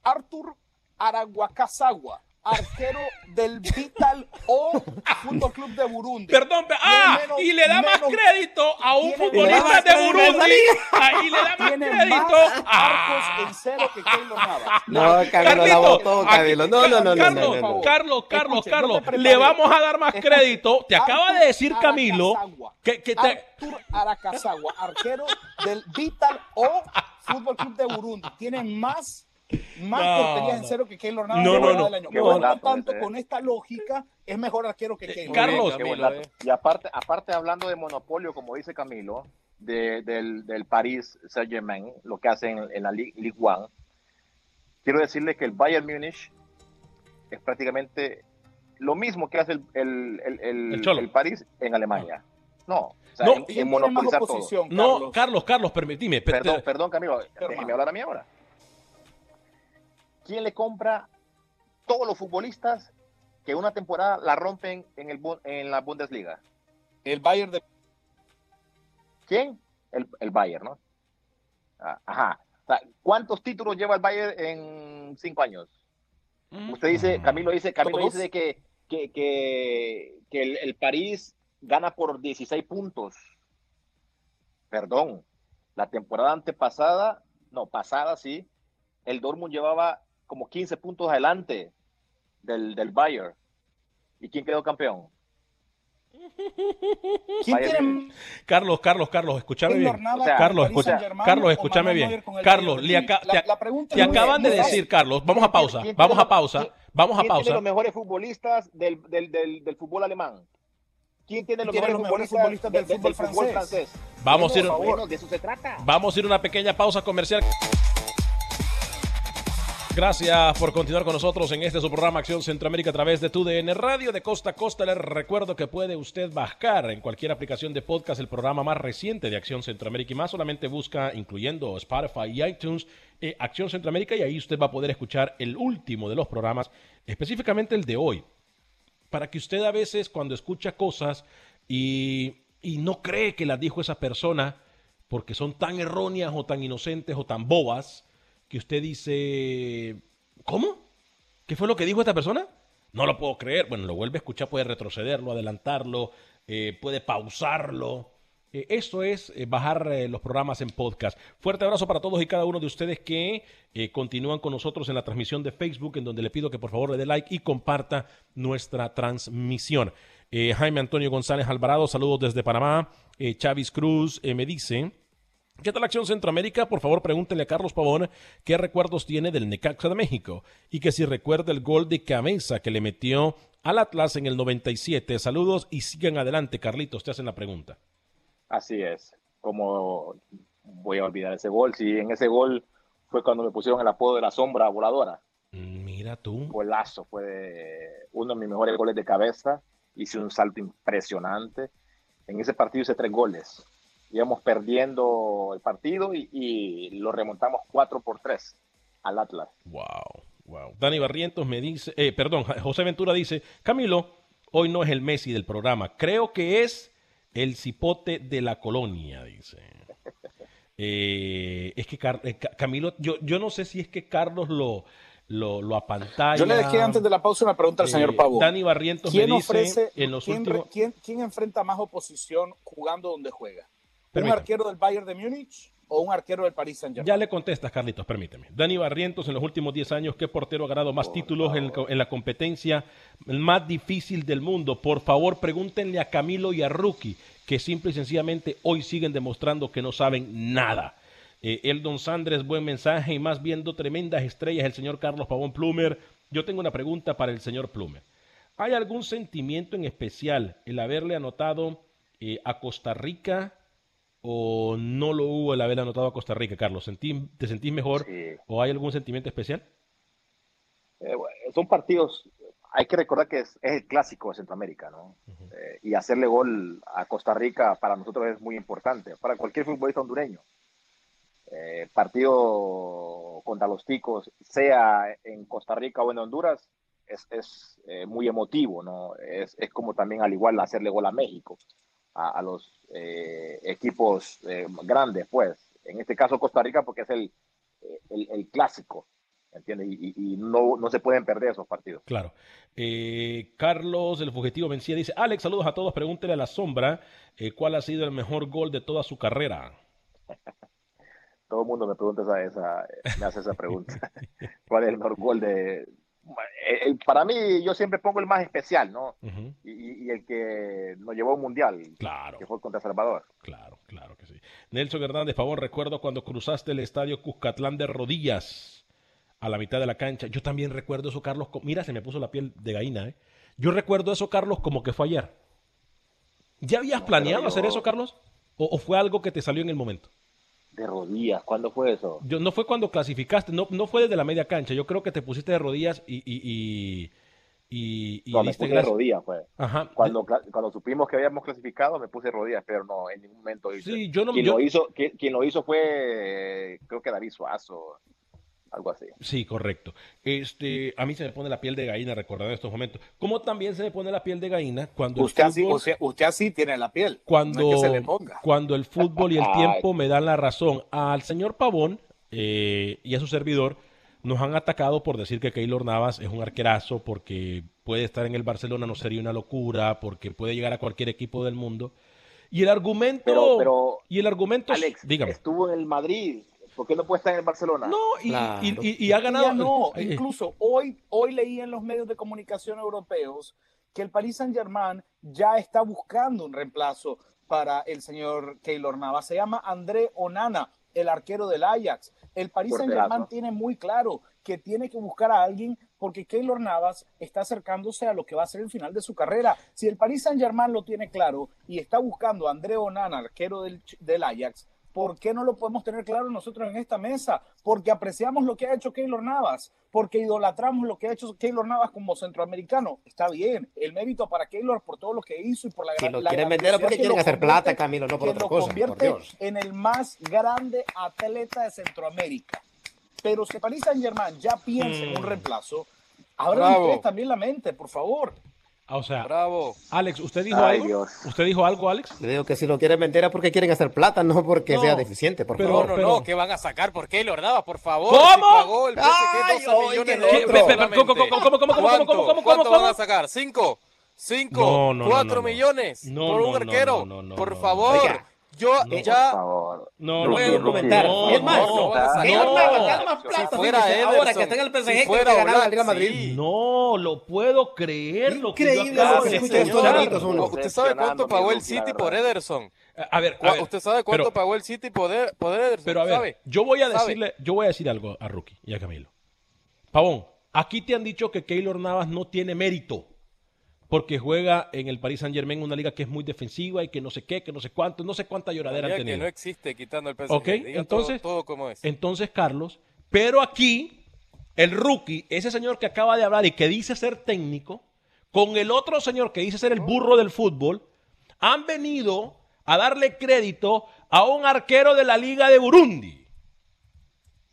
Artur Araguacasagua, arquero del Vital O Fútbol Club de Burundi. Perdón, pe- ah, menos- y le da más crédito a un tiene futbolista de Burundi. Ahí le da más Tiene crédito. Ah. arcos en cero que Keylor Navas. No, Camilo, la Carlito, botó, aquí- Camilo. No, no, no, no, no, Carlos, no, no. Carlos, Carlos, Escuche, Carlos, le vamos a dar más Escuche, crédito. Te acaba de decir Camilo Aracazagua. que, que te, Artur Aracazagua, arquero del Vital O Fútbol Club de Burundi. Tiene más, más No, porterías en cero que Keylor Navas No, no, lo no. del año. Por lo tanto, ¿eh? con esta lógica, es mejor arquero que Keylor. Carlos. Camilo, eh. Y aparte, aparte hablando de monopolio, como dice Camilo, de- del, del París Saint-Germain, lo que hacen en, en la Ligue, Ligue 1, quiero decirle que el Bayern Múnich es prácticamente lo mismo que hace el, el, el, el- El París en Alemania. No, o sea, No, en, ¿Quién en tiene más monopolizar todo. oposición, no, Carlos? Carlos, Carlos, permitime. pe- Perdón, perdón, Camilo, déjeme hablar a mí ahora. ¿Quién le compra todos los futbolistas que una temporada la rompen en, el, Bu- en la Bundesliga? El Bayern de ¿Quién? El, el Bayern, ¿no? Ah, Ajá. ¿Cuántos títulos lleva el Bayern en cinco años? Mm. Usted dice, Camilo dice, Camilo dice que, que, que, el, el, París gana por 16 puntos. Perdón, la temporada antepasada, no, pasada sí, el Dortmund llevaba como 15 puntos adelante del, del Bayern. ¿Y quién quedó campeón? Carlos, Carlos, Carlos, escúchame bien. Carlos, Carlos, escúchame bien. Carlos, te acaban de decir, Carlos, vamos a pausa, vamos a pausa, vamos a pausa. ¿Quién tiene los mejores futbolistas del, del, del, fútbol alemán? ¿Quién tiene los, mejores, futbolistas, del, fútbol, francés? Vamos, a ir, vamos a ir una pequeña pausa comercial. Gracias por continuar con nosotros en este su programa Acción Centroamérica a través de TUDN Radio de Costa a Costa. Les recuerdo que puede usted bajar en cualquier aplicación de podcast el programa más reciente de Acción Centroamérica y más. Solamente busca, incluyendo Spotify y iTunes, eh, Acción Centroamérica y ahí usted va a poder escuchar el último de los programas, específicamente el de hoy. Para que usted a veces cuando escucha cosas y, y no cree que las dijo esa persona porque son tan erróneas o tan inocentes o tan bobas, que usted dice, ¿cómo? ¿Qué fue lo que dijo esta persona? No lo puedo creer. Bueno, lo vuelve a escuchar, puede retrocederlo, adelantarlo, eh, puede pausarlo. Eh, esto es eh, bajar los programas en podcast. Fuerte abrazo para todos y cada uno de ustedes que continúan con nosotros en la transmisión de Facebook, en donde le pido que por favor le dé like y comparta nuestra transmisión. Jaime Antonio González Alvarado, saludos desde Panamá. Chavis Cruz me dice... ¿Qué tal Acción Centroamérica? Por favor, pregúntenle a Carlos Pavón qué recuerdos tiene del Necaxa de México y que si recuerda el gol de cabeza que le metió al Atlas en el 97. Saludos y sigan adelante, Carlitos, te hacen la pregunta. Así es. Como voy a olvidar ese gol? Si en ese gol fue cuando me pusieron el apodo de la sombra voladora. Mira tú. Golazo, fue uno de mis mejores goles de cabeza. Hice un salto impresionante. En ese partido hice tres goles íbamos perdiendo el partido y, lo remontamos 4 por 3 al Atlas. Wow, wow. Dani Barrientos me dice, eh, perdón, José Ventura dice, Camilo, hoy no es el Messi del programa, creo que es el cipote de la colonia, dice. Eh, es que eh, Camilo, yo, yo no sé si es que Carlos lo, lo, lo apantalla. Yo le dejé antes de la pausa una pregunta al señor Pavo. Dani Barrientos me dice en los últimos... ¿quién, ¿Quién enfrenta más oposición jugando donde juega? ¿Un arquero del Bayern de Múnich o un arquero del Paris Saint-Germain? Ya le contestas, Carlitos, permíteme. Dani Barrientos, en los últimos 10 años, ¿qué portero ha ganado más títulos en, la competencia más difícil del mundo? Por favor, pregúntenle a Camilo y a Rookie, que simple y sencillamente hoy siguen demostrando que no saben nada. Eh, Eldon Sandres, buen mensaje y más viendo tremendas estrellas, el señor Carlos Pavón Plumer. Yo tengo una pregunta para el señor Plumer. ¿Hay algún sentimiento en especial el haberle anotado eh, a Costa Rica o no lo hubo el haber anotado a Costa Rica, Carlos? ¿Te sentís mejor o hay algún sentimiento especial? Eh, son partidos, hay que recordar que es, el clásico de Centroamérica, ¿no? Eh, y hacerle gol a Costa Rica para nosotros es muy importante, para cualquier futbolista hondureño. Eh, partido contra los ticos, sea en Costa Rica o en Honduras, es, es muy emotivo, ¿no? Es, es como también al igual hacerle gol a México a, los eh, equipos eh, grandes, pues. En este caso Costa Rica porque es el, el, clásico, ¿entiendes? Y, no, no, se pueden perder esos partidos. Claro. Eh, Carlos, el fugitivo vencía, dice, Alex, saludos a todos, pregúntele a la sombra cuál ha sido el mejor gol de toda su carrera. Todo el mundo me pregunta esa, esa, me hace esa pregunta. ¿Cuál es el mejor gol de, para mí, yo siempre pongo el más especial, ¿no? y, el que nos llevó a un mundial, claro. que fue contra Salvador. Claro, claro que sí. Nelson Hernández, favor, recuerdo cuando cruzaste el estadio Cuscatlán de rodillas a la mitad de la cancha. Yo también recuerdo eso, Carlos. Mira, se me puso la piel de gallina, ¿eh? Yo recuerdo eso, Carlos, como que fue ayer. ¿Ya habías planeado hacer eso, Carlos? ¿O fue algo que te salió en el momento? De rodillas. ¿Cuándo fue eso? Yo, no fue cuando clasificaste, no, no fue desde la media cancha. Yo creo que te pusiste de rodillas y. y, y, y no, me puse de rodillas, fue. Ajá. Cuando, cuando supimos que habíamos clasificado, me puse de rodillas, pero no, en ningún momento hice. Sí, yo no, quien, Lo hizo, quien, lo hizo fue, creo que David Suazo algo así. Sí, correcto. Este, a mí se me pone la piel de gallina recordando estos momentos. Como también se me pone la piel de gallina cuando usted así, usted, así tiene la piel. Cuando, cuando el fútbol y el tiempo me dan la razón. Al señor Pavón, eh, y a su servidor nos han atacado por decir que Keylor Navas es un arquerazo, porque puede estar en el Barcelona, no sería una locura, porque puede llegar a cualquier equipo del mundo. Y el argumento. Pero, pero y el argumento. Alex, dígame. estuvo en el Madrid. ¿Por qué no puede estar en el Barcelona? No, y, Claro. y- y- y ha ganado. Ya no, incluso hoy, hoy leí en los medios de comunicación europeos que el Paris Saint Germain ya está buscando un reemplazo para el señor Keylor Navas. Se llama André Onana, el arquero del Ajax. El Paris Saint Porterazo. Germain tiene muy claro que tiene que buscar a alguien porque Keylor Navas está acercándose a lo que va a ser el final de su carrera. Si el Paris Saint Germain lo tiene claro y está buscando a André Onana, arquero del, del Ajax, ¿Por qué no lo podemos tener claro nosotros en esta mesa? Porque apreciamos lo que ha hecho Keylor Navas, porque idolatramos lo que ha hecho Keylor Navas como centroamericano. Está bien, el mérito para Keylor por todo lo que hizo y por la Si lo la quieren vender porque que quieren hacer plata, Camilo, no por que otra lo cosa, por convierte Dios. en el más grande atleta de Centroamérica. Pero si Paris Saint Germain ya piensa en un reemplazo, abran ustedes también la mente, por favor. Ah, o sea, Bravo. Alex, ¿usted dijo Ay, algo? Dios. ¿Usted dijo algo, Alex? Le digo que si lo quieren vender es porque quieren hacer plata, no porque No, sea deficiente, por pero- No, favor. no, pero- no, ¿qué van a sacar? ¿Por qué lo daba? Por favor. ¿Cómo? Si pagó el PSG Ay, 12 oye, millones de. ¿cómo, cómo, cómo, cómo, cómo, ¿Cuánto? cómo, cómo, ¿Cuánto cómo? van a sacar? ¿Cinco? ¿Cinco? No, no, no, ¿Cuatro no, no. millones? No, por un no, no, arquero. no, no, no, por no. favor. Oiga. Yo Por ya... favor. No, no, puedo rookie, comentar. no, Es más, no, no a no, no, más no, plata, si fuera fíjese, ahora Ederson, que está en el PSG si que fuera la Oblak, Liga sí. Madrid. No, lo puedo creer. lo que yo Increíble acabo lo que. ¿Usted sabe cuánto pagó el City por Ederson? A ver, a ¿Cuá- ver, ¿Usted sabe cuánto pero- pagó el City por, Eder- por Ederson? Pero a ver, ¿Sabe? yo voy a ¿Sabe? decirle, yo voy a decir algo a Rookie y a Camilo. Pavón, aquí te han dicho que Keylor Navas no tiene mérito porque juega en el Paris Saint Germain, una liga que es muy defensiva y que no sé qué, que no sé cuánto, no sé cuánta lloradera han Sabía que tenido. no existe quitando el PSG. Ok, Diga entonces, todo, todo como es. entonces Carlos, pero aquí el rookie, ese señor que acaba de hablar y que dice ser técnico, con el otro señor que dice ser el burro del fútbol, han venido a darle crédito a un arquero de la liga de Burundi.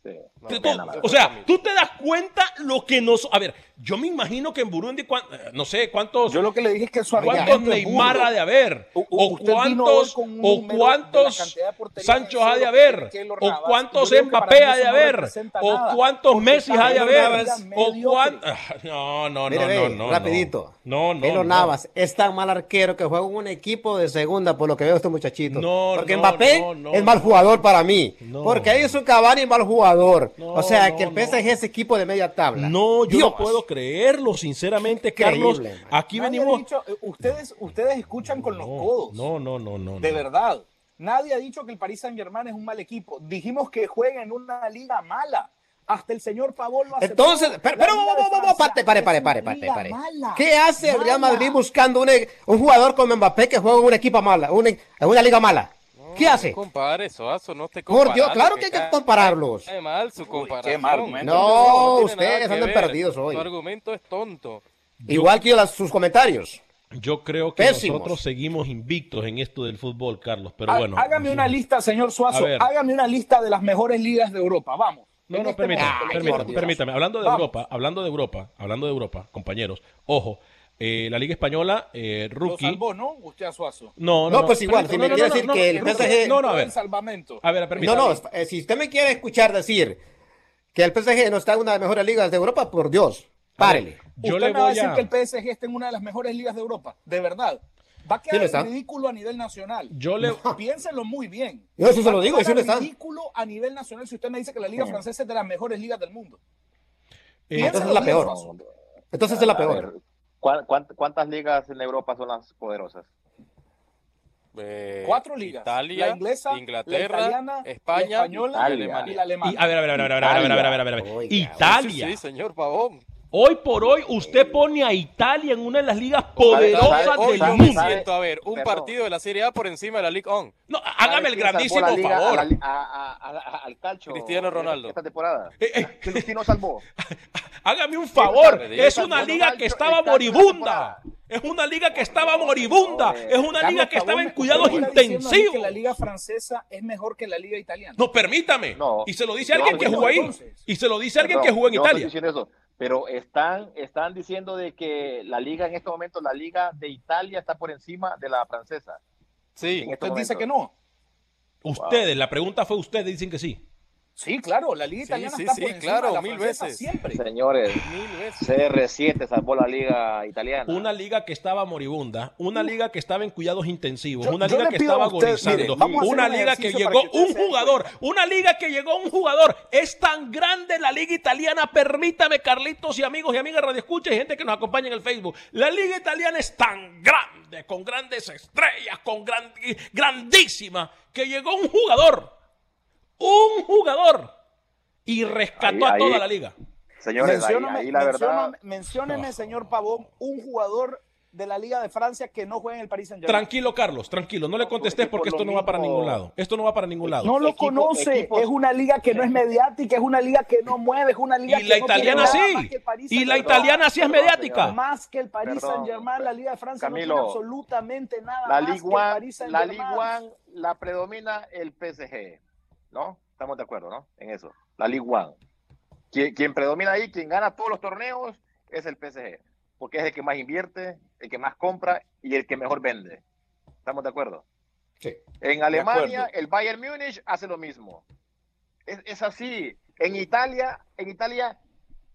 Sí. No, Tú- o sea, tú te das cuenta lo que nos... A ver, yo me imagino que en Burundi, cuan- eh, no sé cuántos... Yo lo que le dije es que su ¿Cuántos Neymar ha de haber? U- ¿O cuántos, o cuántos Sancho ha de haber? ¿O cuántos Mbappé ha de haber? ¿O cuántos Messi ha de haber? ¿O cuántos...? No, no, no, no, no, no. rapidito. No, no, no. Navas es tan mal arquero que juega en un equipo de segunda, por lo que veo este muchachito. No, Porque Mbappé es mal jugador para mí. Porque ahí es un Cavani mal jugador. No, o sea, no, que el no. PSG es equipo de media tabla. No, yo Dios. no puedo creerlo, sinceramente, Carlos. Aquí Nadie venimos... dicho- eh, ustedes, ustedes escuchan con los codos. no, no, no, no. De no. verdad. Nadie ha dicho que el Paris Saint Germain es un mal equipo. Dijimos que juega en una liga mala. Hasta el señor Pavón lo aceptó. Entonces, pero, pero, vamos, vamos, pare, pare, pare, pare. ¿Qué hace el Real. Madrid buscando un, e- un jugador como Mbappé que juega en una equipa mala, una, en una liga mala? ¿Qué hace? Compare eso, Aso, no te Por Dios, claro que hay que compararlos. Cae mal su comparación. qué mal argumento. No, tiene ustedes andan ver. perdidos hoy. Su argumento es tonto. Igual que las- sus comentarios. Yo creo que Pésimos. nosotros seguimos invictos en esto del fútbol, Carlos, pero Há- bueno. Hágame una lista, señor A Suazo. Hágame una lista de las mejores ligas de Europa. Vamos. No, no, este permítame, momento, permítame. Hablando de Vamos. Europa, hablando de Europa, hablando de Europa, compañeros, ojo, eh, la Liga Española, eh, Lo rookie. salvó, ¿no? Usted a Suazo. No, no, No, pues igual, si me quiere decir que el PSG No, no, a ver. salvamento. A ver, No, permítame. no, eh, si usted me quiere escuchar decir que el PSG no está en una de las mejores ligas de Europa, por Dios, párele. Yo Usted le me va a voy decir a. que el PSG está en una de las mejores ligas de Europa. De verdad. Va a lo quedar ridículo a nivel nacional. Yo le. Piénsenlo muy bien. Yo eso se lo digo, lo está. ridículo a nivel nacional si usted me dice que la liga francesa es de las mejores ligas del mundo. eh, Entonces es la peor. Entonces es la A peor. Ver, ¿cuán- cuán- ¿Cuántas ligas en Europa son las poderosas? Eh, Cuatro ligas. Italia, la inglesa, Inglaterra, la italiana, España la española Italia. y la alemana. a ver, a ver, a ver, a ver, a ver, a ver, a ver, a ver, a ver, a ver. Oiga, Italia. Sí, sí, señor Pavón. Hoy por hoy, usted pone a Italia en una de las ligas ¿Sabe- poderosas Hoy del mundo. siento a ver un Perdón. partido de la Serie A por encima de la Ligue 1. No, hágame el ¿Sabe quién salvó grandísimo la liga favor. a- a- a- a- al calcio Cristiano Ronaldo. esta temporada? Eh, eh, Celestino salvó. Hágame un favor. Es una liga que estaba moribunda. Es una liga que estaba moribunda. Es una liga que estaba en cuidados intensivos. Que la liga francesa es mejor que la liga italiana. No, permítame. No. Y se lo dice alguien que jugó ahí. Y se lo dice alguien que jugó en Italia. Pero están, están diciendo de que la liga en este momento, la liga de Italia está por encima de la francesa. Sí. Este Usted dice que no. Ustedes, la pregunta fue ustedes, dicen que sí. Sí, claro, la liga Sí, italiana sí, está sí, por encima claro, de la mil veces. siempre. Señores, Mil veces. CR7 salvó la liga italiana. Una liga que estaba moribunda, una liga que estaba en cuidados intensivos, Yo- una liga que estaba a ustedes, agonizando, una un liga que llegó que un jugador, una liga que llegó un jugador. Es tan grande la liga italiana, permítame Carlitos y amigos y amigas radioescuchas y gente que nos acompaña en el Facebook. La liga italiana es tan grande, con grandes estrellas, con gran, grandísima, que llegó un jugador, un jugador y rescató Ahí- a toda ahí- la liga. Señores, Mencióname- ahí la verdad. mencióname- mencióneme, señor Pavón, un jugador de la Liga de Francia que no juega en el Paris Saint-Germain. Tranquilo, Carlos, tranquilo, no le contestes por porque esto no va para ningún lado. Esto no va para ningún lado. No lo Equipo- conoce, es una liga que no es mediática, es una liga que no mueve, es una liga Y que la no tiene italiana nada sí. más que el Paris Y la italiana sí es mediática. Más que el Paris Perdón, Saint-Germain, la Liga de Francia no tiene absolutamente nada La más Ligue que el la. Ligue One la predomina el PSG, ¿no? Estamos de acuerdo, ¿no? En eso. La Ligue One. Quien, quien predomina ahí, quien gana todos los torneos es el PSG, porque es el que más invierte, el que más compra y el que mejor vende. ¿Estamos de acuerdo? Sí. En Alemania, el Bayern Múnich hace lo mismo. Es, es así. En Italia, en Italia,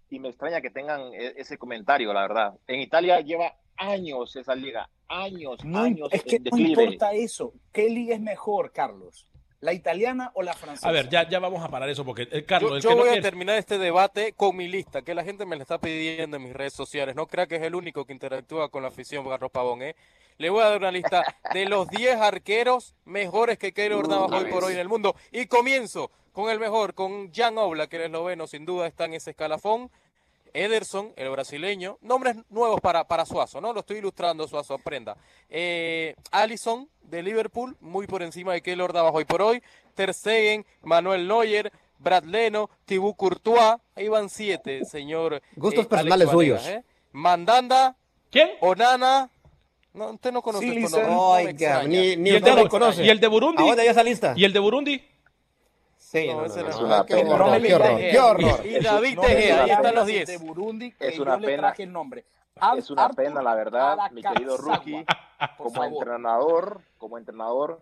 y me extraña que tengan e- ese comentario, la verdad. En Italia lleva años esa liga, años, No, años es que no declive. importa eso. ¿Qué liga es mejor, Carlos? ¿La italiana o la francesa? A ver, ya, ya vamos a parar eso porque, eh, Carlos, Yo, el yo que no voy a quiere- terminar este debate con mi lista, que la gente me la está pidiendo en mis redes sociales. No crea que es el único que interactúa con la afición Carlos Pavón, ¿eh? Le voy a dar una lista de los 10 arqueros mejores que Keylor Navas hoy por hoy en el mundo. Y comienzo con el mejor, con Jan Oblak, que el esloveno, sin duda está en ese escalafón. Ederson, el brasileño. Nombres nuevos para, para Suazo, ¿no? Lo estoy ilustrando, Suazo, aprenda. Eh, Allison, de Liverpool, muy por encima de Keylor Navas hoy por hoy. Ter Stegen, Manuel Neuer, Brad Leno, Thibaut Courtois. Ahí van siete, señor. Gustos eh, personales Vanegas, suyos. ¿eh? Mandanda, ¿Quién? Onana. No, usted no conoce Sí, no ni, ni ¿Y el, usted de, lo conoce. ¿Y el de Burundi? ¿A dónde hay esa lista? ¿Y el de Burundi? Sí, No, no, no, no, no. no, una qué pena. horror, No qué horror, qué horror. Y David No me Tejea, ahí digas están los de 10. Burundi, que Es yo una le pena. traje el nombre. Es una Artur pena, la verdad, mi querido rookie, como favor. entrenador, como entrenador,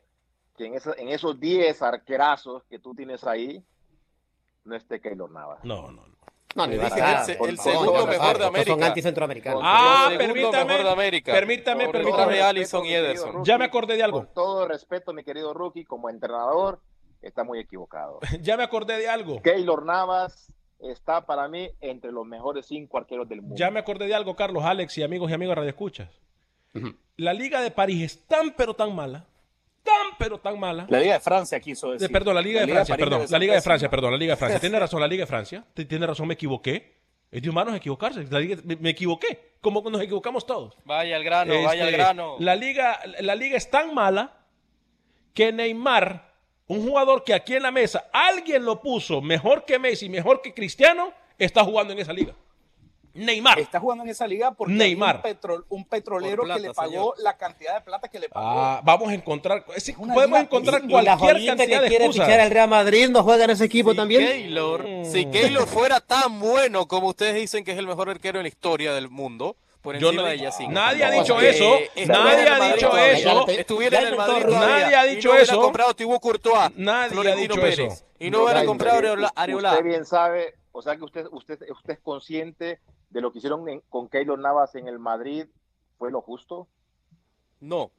que en, esa- en esos 10 arquerazos que tú tienes ahí, no esté Keylor Navas. No, no, no. No, ni Le va dije a el- segundo mejor de Son América. anticentroamericanos. Ah, permítame, mejor de América. permítame, permítame. Allison y Ederson. rookie, Ya me acordé de algo. Con todo respeto, mi querido rookie, como entrenador, está muy equivocado. Ya me acordé de algo. Keylor Navas está para mí entre los mejores cinco arqueros del mundo. Ya me acordé de algo, Carlos, Alex y amigos y amigas Radio Escuchas. La Liga de París es tan pero tan mala, tan pero tan mala. La Liga de Francia quiso De- decir. perdón, la Liga de Francia, perdón, la Liga de. Francia, perdón, la Liga de Francia. Tiene razón, la Liga de Francia. Tiene razón, me equivoqué. Es de humanos equivocarse. La Liga- me, me equivoqué, como nos equivocamos todos. Vaya al grano, vaya al Este, grano. La liga, la liga es tan mala que Neymar, un jugador que aquí en la mesa alguien lo puso mejor que Messi, mejor que Cristiano, está jugando en esa liga. Neymar. Está jugando en esa liga porque Neymar. hay un, petro- un petrolero plata, que le pagó señor. la cantidad de plata que le pagó. Ah, vamos a encontrar, es- podemos encontrar Y cualquier jodita cantidad que de quiere fichar al Real Madrid no juega en ese equipo Si también. Keylor, Mm. si Keylor fuera tan bueno como ustedes dicen que es el mejor arquero en la historia del mundo, por Yo encima no- de Yacine. nadie ha No, dicho eh, eso, nadie ha dicho eso. Estuviera en el Madrid Nadie ha dicho no eso. comprado Thibaut Courtois, Nadie ha dicho Pérez, eso. y no hubiera comprado Areola. Usted bien sabe, o sea que usted, usted, usted es consciente de lo que hicieron en- con Keylor Navas en el Madrid, ¿fue lo justo? No,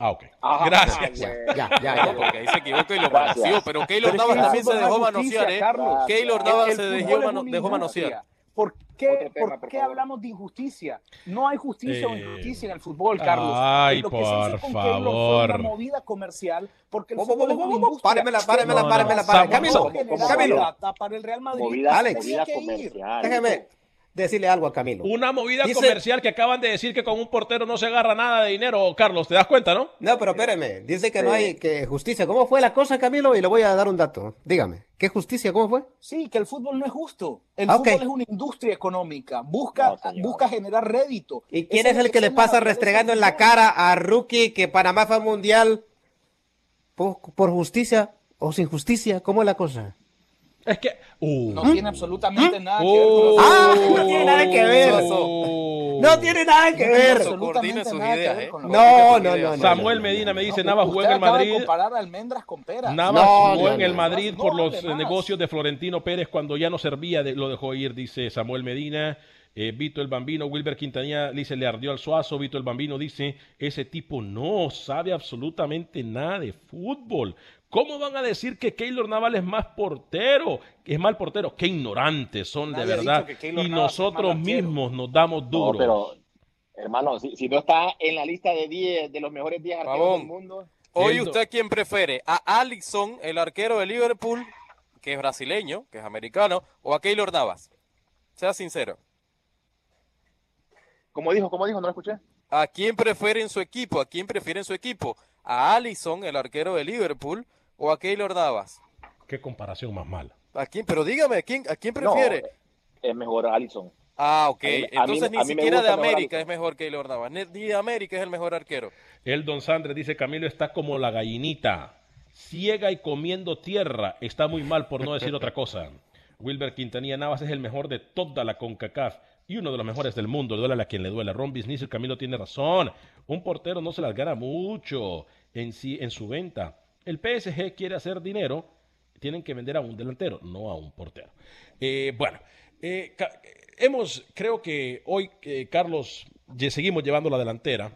Ah, ok. Ah, Gracias. bueno. Ya, ya, no, ya. porque ahí se equivocó y lo manoseó, pero Keylor Navas también se no dejó manosear, ¿eh? Keylor Navas se dejó, manosear. ¿Por qué, Tema, por por qué favor. hablamos de injusticia? No hay justicia o Eh, injusticia en el fútbol, Carlos. ay, Lo que se por con Keylor fue favor. una movida comercial porque el fútbol es páremela, páremela, páremela. Camilo, Camilo, para el Real Madrid. Movida, movida comercial. déjeme decirle algo a Camilo. Una movida Dice- comercial que acaban de decir que con un portero no se agarra nada de dinero, Carlos. ¿Te das cuenta, no? No, pero espéreme, dice que no hay que justicia. ¿Cómo fue la cosa, Camilo? Y le voy a dar un dato. Dígame, ¿qué justicia? ¿Cómo fue? Sí, que el fútbol no es justo. El Ah, fútbol es una industria económica. Busca, No, busca generar rédito. ¿Y quién es el que le pasa restregando en la cara a Rookie que Panamá fue al mundial por, por justicia o sin justicia? ¿Cómo es la cosa? Es que. Uh. No tiene absolutamente nada que ver con los Ah, no tiene nada que ver. Oh. No tiene nada que No tiene ver. absolutamente Coordine sus nada que ideas, ver ¿eh? con los- No, no, no, no. Samuel Medina me dice: No, Navas jugó en el Madrid. comparar almendras con peras. Navas No, jugó no, en el. Madrid No por los eh, negocios de Florentino Pérez cuando ya no servía, de- lo dejó ir, dice Samuel Medina. Eh, Vito el Bambino, Wilber Quintanilla dice, le ardió al suazo. Vito el Bambino dice, ese tipo no sabe absolutamente nada de fútbol. ¿Cómo van a decir que Keylor Naval es más portero? Es mal portero. Qué ignorantes son Nadie de verdad. Y Navas nosotros mismos nos damos No, duros. pero, hermano, si, si no está en la lista de 10 de los mejores 10 arqueros del mundo, Hoy usted a quién prefiere, a Alisson, el arquero de Liverpool, que es brasileño, que es americano, o a Keylor Navas. Sea sincero. como dijo, como dijo, no lo escuché. ¿A quién prefiere en su equipo? ¿A quién prefiere en su equipo? ¿A Alisson, el arquero de Liverpool, o a Keylor Navas? Qué comparación más mala. ¿A quién? Pero dígame, ¿a quién, a quién No, prefiere? es mejor Allison. Ah, ok. a mí- a mí- Entonces a ni mí me siquiera de mejor América es mejor Keylor Navas. Ni ni de América es el mejor arquero. El Don Sandre dice, Camilo está como la gallinita, ciega y comiendo tierra. Está muy mal por no decir otra cosa. Wilber Quintanilla Navas es el mejor de toda la CONCACAF y uno de los mejores del mundo. Duele a quien le duele. Ron el Camilo tiene razón. Un portero no se las gana mucho en, sí, en su venta. El PSG lle hacer dinero, tienen que vender a un delantero, no a un portero. Eh, bueno, eh, ca- hemos, creo que hoy, eh, Carlos, seguimos llevando la delantera.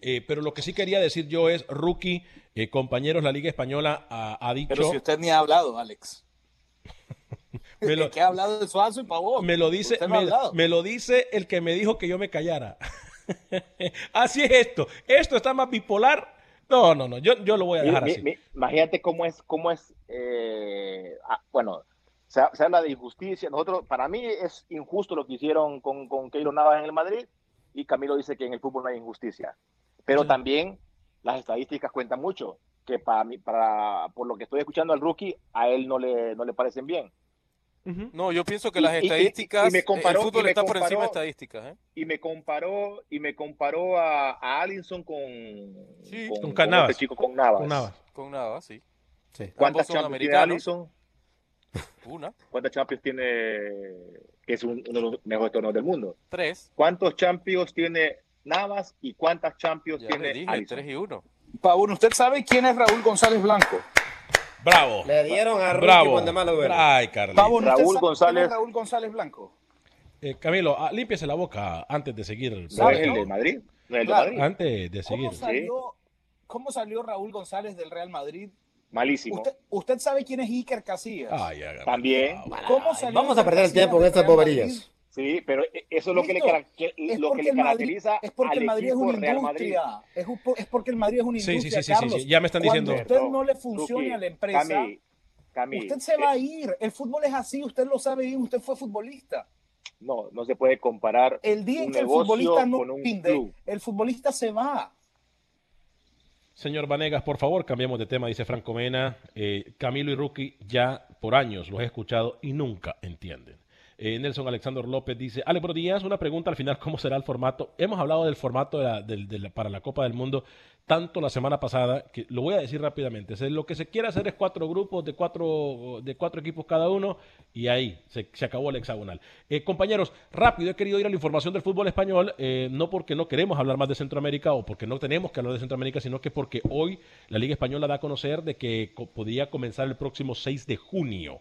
Eh, pero lo que sí quería decir yo es, rookie, eh, compañeros, la Liga Española ha, ha dicho... Pero si usted ni ha hablado, Alex. me, lo, ¿De qué ha hablado de Suazo y Pavón? me lo dice, me lo dice el que me dijo que yo me callara. así es esto. Esto está más bipolar. No, no, no, yo, yo lo voy a dejar mi- así. mi- imagínate cómo es, cómo es, eh, ah, bueno, se, se habla de injusticia. Nosotros, para mí es injusto lo que hicieron con, con Keylor Navas en el Madrid y Camilo dice que en el fútbol no hay injusticia. Pero Sí. también las estadísticas cuentan mucho, que para mí, para, por lo que estoy escuchando al rookie, a él no le, no le parecen bien. No, yo pienso que Y- las y- y- estadísticas, y me comparó- el fútbol y me está por encima de comparó- estadísticas. ¿eh? Y me comparó, y me comparó a, a Allinson con, Sí, con con Navas. este chico, con Navas. Con Navas. Con sí. Sí. ¿Cuántas Champions tiene. Alisson? Una, ¿Cuántas Champions tiene, que es un- uno de los mejores torneos del mundo? tres. ¿Cuántos Champions tiene Navas y cuántas Champions Ya tiene le dije, tres y uno. Pavón, ¿usted sabe quién es Raúl González Blanco? Bravo. Le dieron a Rookie Bravo. Ay, ¿usted Raúl González. Raúl González Blanco? Eh, Camilo, ah, límpiese la boca antes de seguir. ¿No es ¿Sabe, el de Madrid? ¿No es el de Claro. Madrid? Antes de seguir. ¿Cómo salió, ¿Cómo salió Raúl González del Real Madrid? Malísimo. ¿Usted, usted sabe quién es Iker Casillas? Ay, hágame También. ¿Cómo salió Vamos a Iker perder el tiempo en Casillas estas Real boberías. Sí, pero e- eso es lo que le, que- Es lo que le el Madrid- caracteriza es porque al el Madrid es una Real Madrid. industria. Es, un po- es porque el Madrid es una Sí, sí, industria, sí, sí, sí, Carlos. sí, ya me están diciendo. a usted no le funcione a la empresa, Cami, Cami, usted se va a eh, ir. El fútbol es así, usted lo sabe bien, usted fue futbolista. No, no se puede comparar El día en que el futbolista no club. el futbolista se va. Señor Vanegas, por favor, cambiemos de tema, dice Franco Mena. Eh, Camilo y Rookie ya por años los he escuchado y nunca entienden. Eh, Nelson Alexander López dice, Ale, buenos una pregunta al final, ¿cómo será el formato? Hemos hablado del formato de la- para la Copa del Mundo tanto la semana pasada, que lo voy a decir rápidamente. Lo que se quiere hacer es cuatro grupos de cuatro, de cuatro equipos cada uno y ahí se, acabó el hexagonal. Eh, compañeros, rápido, he querido ir a la información del fútbol español, eh, no porque no queremos hablar más de Centroamérica o porque no tenemos que hablar de Centroamérica, sino que porque hoy la Liga Española da a conocer de que podría comenzar el próximo 6 de junio.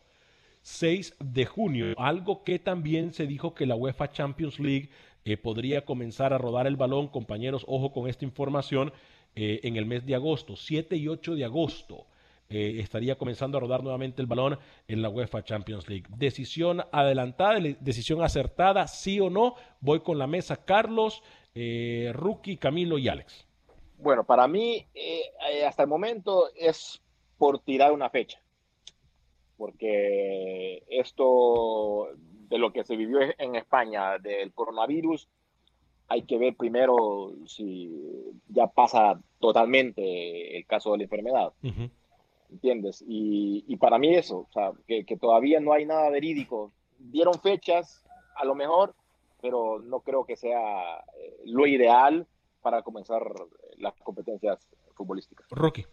6 de junio, algo que también se dijo que la UEFA Champions League eh, podría comenzar a rodar el balón, compañeros, ojo con esta información, eh, en el mes de agosto, 7 y 8 de agosto. eh, estaría comenzando a rodar nuevamente el balón en la UEFA Champions League. Decisión adelantada, decisión acertada, sí o no. Voy con la mesa Carlos, eh, Rookie, Camilo y Alex. Bueno, para mí, hasta el momento es por tirar una fecha. Porque esto de lo que se vivió en España del coronavirus, hay que ver primero si ya pasa totalmente el caso de la enfermedad. ¿Entiendes? Y, y para mí eso, o sea, que, que todavía no hay nada verídico. Dieron fechas, a lo mejor, pero no creo que sea eh, lo ideal para comenzar las competencias futbolísticas. Rookie.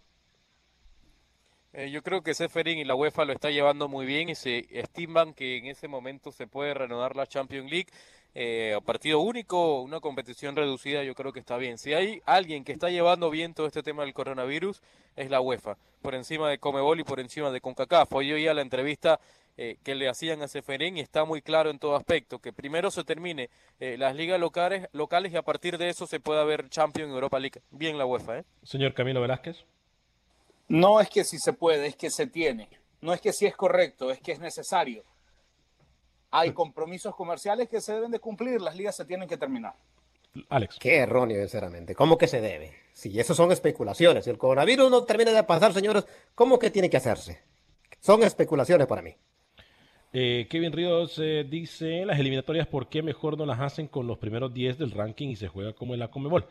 Eh, yo creo que Seferin y la UEFA lo está llevando muy bien y se estiman que en ese momento se puede reanudar la Champions League. Eh, partido único, una competición reducida, yo creo que está bien. Si hay alguien que está llevando bien todo este tema del coronavirus, es la UEFA, por encima de Comebol y por encima de CONCACAF. Hoy oía la entrevista eh, que le hacían a Seferín y está muy claro en todo aspecto, que primero se termine las ligas locales, locales y a partir de eso se pueda ver Champions Europa League. Bien la UEFA, ¿eh? Señor Camilo Velázquez. No es que si se puede, es que se tiene. No es que si es correcto, es que es necesario. Hay compromisos comerciales que se deben de cumplir, las ligas se tienen que terminar. Alex. Qué erróneo, sinceramente. ¿Cómo que se debe? Si eso son especulaciones. Si el coronavirus no termina de pasar, señores, ¿cómo que tiene que hacerse? Son especulaciones para mí. Eh, Kevin Ríos eh, dice, las eliminatorias, ¿por qué mejor no las hacen con los primeros 10 del ranking y se juega como en la Comebol?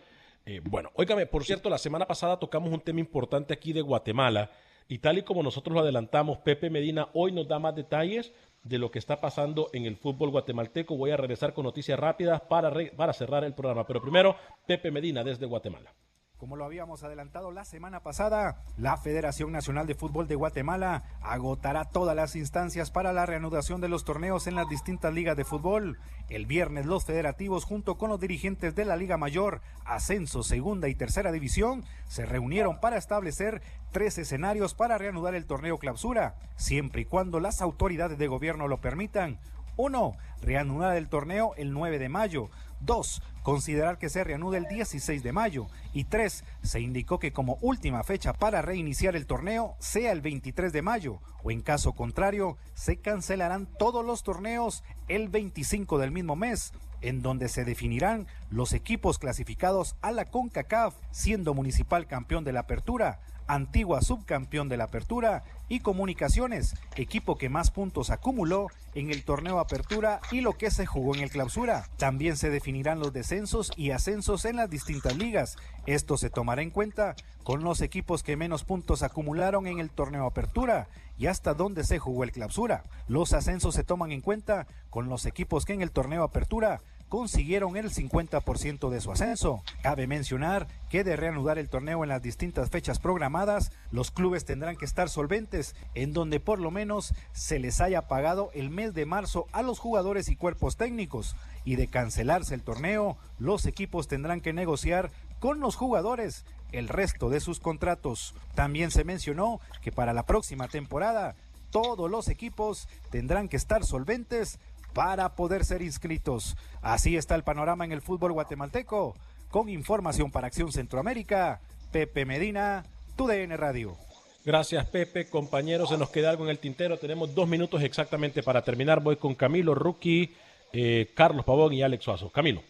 Eh, bueno, óigame, por cierto, la semana pasada tocamos un tema importante aquí de Guatemala y tal y como nosotros lo adelantamos, Pepe Medina hoy nos da más detalles de lo que está pasando en el fútbol guatemalteco. Voy a regresar con noticias rápidas para, para cerrar el programa, pero primero, Pepe Medina desde Guatemala. Como lo habíamos adelantado la semana pasada, la Federación Nacional de Fútbol de Guatemala agotará todas las instancias para la reanudación de los torneos en las distintas ligas de fútbol. El viernes los federativos junto con los dirigentes de la Liga Mayor, Ascenso, Segunda y Tercera División se reunieron para establecer tres escenarios para reanudar el torneo clausura, siempre y cuando las autoridades de gobierno lo permitan. Uno, reanudar el torneo el 9 de mayo. Dos, considerar que se reanude el 16 de mayo. Y tres, se indicó que como última fecha para reiniciar el torneo sea el 23 de mayo, o en caso contrario, se cancelarán todos los torneos el 25 del mismo mes, en donde se definirán los equipos clasificados a la CONCACAF, siendo Municipal campeón de la apertura, antigua subcampeón de la Apertura, y Comunicaciones, equipo que más puntos acumuló en el torneo Apertura y lo que se jugó en el Clausura. También se definirán los descensos y ascensos en las distintas ligas. Esto se tomará en cuenta con los equipos que menos puntos acumularon en el torneo Apertura y hasta dónde se jugó el Clausura. Los ascensos se toman en cuenta con los equipos que en el torneo Apertura consiguieron el 50% de su ascenso. Cabe mencionar que de reanudar el torneo en las distintas fechas programadas, los clubes tendrán que estar solventes, en donde por lo menos se les haya pagado el mes de marzo a los jugadores y cuerpos técnicos. Y de cancelarse el torneo, los equipos tendrán que negociar con los jugadores el resto de sus contratos. También se mencionó que para la próxima temporada todos los equipos tendrán que estar solventes para poder ser inscritos. Así está el panorama en el fútbol guatemalteco. Con información para Acción Centroamérica, Pepe Medina, TUDN Radio. Gracias, Pepe. Compañeros, se nos queda algo en el tintero. Tenemos dos minutos exactamente para terminar. Voy con Camilo, Rookie, eh, Carlos Pavón y Alex Suazo. Camilo.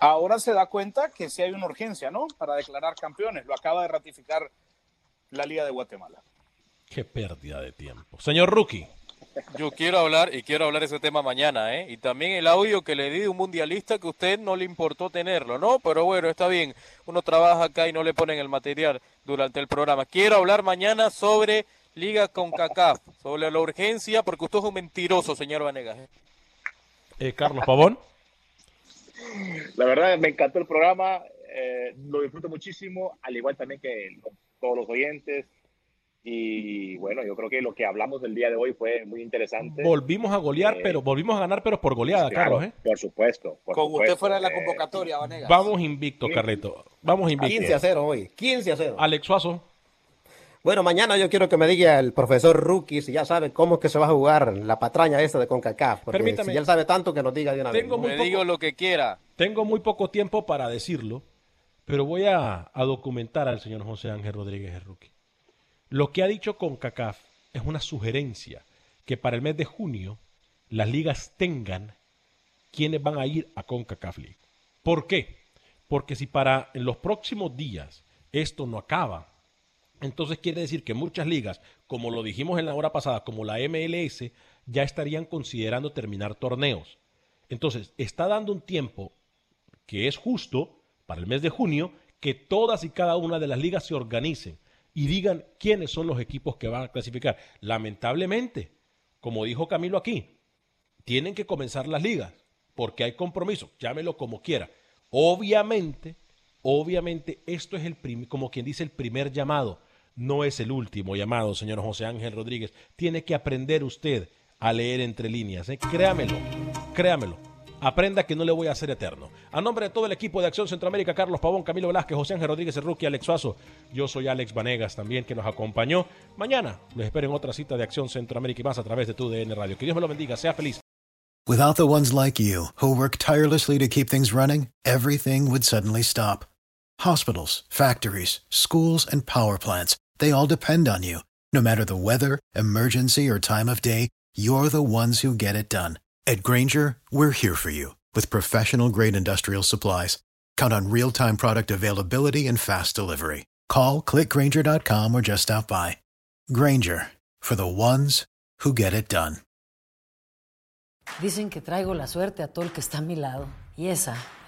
Ahora se da cuenta que sí hay una urgencia, ¿no? Para declarar campeones. Lo acaba de ratificar la Liga de Guatemala. Qué pérdida de tiempo. Señor Rookie. Yo quiero hablar y quiero hablar ese tema mañana, ¿eh? Y también el audio que le di de un mundialista que a usted no le importó tenerlo, ¿no? Pero bueno, está bien. Uno trabaja acá y no le ponen el material durante el programa. Quiero hablar mañana sobre Liga con CACAF, sobre la urgencia, porque usted es un mentiroso, señor Vanegas. ¿eh? eh Carlos Pavón. La verdad, me encantó el programa. Eh, lo disfruto muchísimo, al igual también que todos los oyentes. Y bueno, yo creo que lo que hablamos del día de hoy fue muy interesante. Volvimos a golear, eh, pero volvimos a ganar, pero por goleada, Carlos. ¿eh? Por supuesto. Con usted fuera de la convocatoria, Vanegas. Vamos invicto, Carleto. Vamos invicto. 15 a 0 hoy. 15 a 0. Alex Suazo. Bueno, mañana yo quiero que me diga el profesor Rookie si ya sabe cómo es que se va a jugar la patraña esta de CONCACAF. Permítame. Si él sabe tanto que nos diga de una Tengo vez. Muy me digo lo que quiera. Tengo muy poco tiempo para decirlo, pero voy a, a documentar al señor José Ángel Rodríguez el Rookie. Lo que ha dicho CONCACAF es una sugerencia que para el mes de junio las ligas tengan quienes van a ir a CONCACAF League. ¿Por qué? Porque si para en los próximos días esto no acaba, entonces quiere decir que muchas ligas, como lo dijimos en la hora pasada, como la MLS, ya estarían considerando terminar torneos. Entonces, está dando un tiempo que es justo para el mes de junio que todas y cada una de las ligas se organicen y digan quiénes son los equipos que van a clasificar. Lamentablemente, como dijo Camilo aquí, tienen que comenzar las ligas porque hay compromiso, llámelo como quiera. Obviamente, obviamente esto es el como quien dice el primer llamado. no es el último llamado, señor José Ángel Rodríguez. Tiene que aprender usted a leer entre líneas. ¿eh? Créamelo, créamelo. Aprenda que no le voy a ser eterno. A nombre de todo el equipo de Acción Centroamérica, Carlos Pavón, Camilo Velázquez, José Ángel Rodríguez, Ruki, Alex Suazo. Yo soy Alex Vanegas también, que nos acompañó. Mañana les espero en otra cita de Acción Centroamérica y más a través de tu DN Radio. Que Dios me lo bendiga. Sea feliz. Without the ones like you, who work tirelessly to keep things running, everything would suddenly stop. Hospitals, factories, schools, and power plants, they all depend on you. No matter the weather, emergency, or time of day, you're the ones who get it done. At Granger, we're here for you with professional grade industrial supplies. Count on real time product availability and fast delivery. Call clickgranger.com or just stop by. Granger for the ones who get it done. Dicen que traigo la suerte a todo el que está a mi lado. Y esa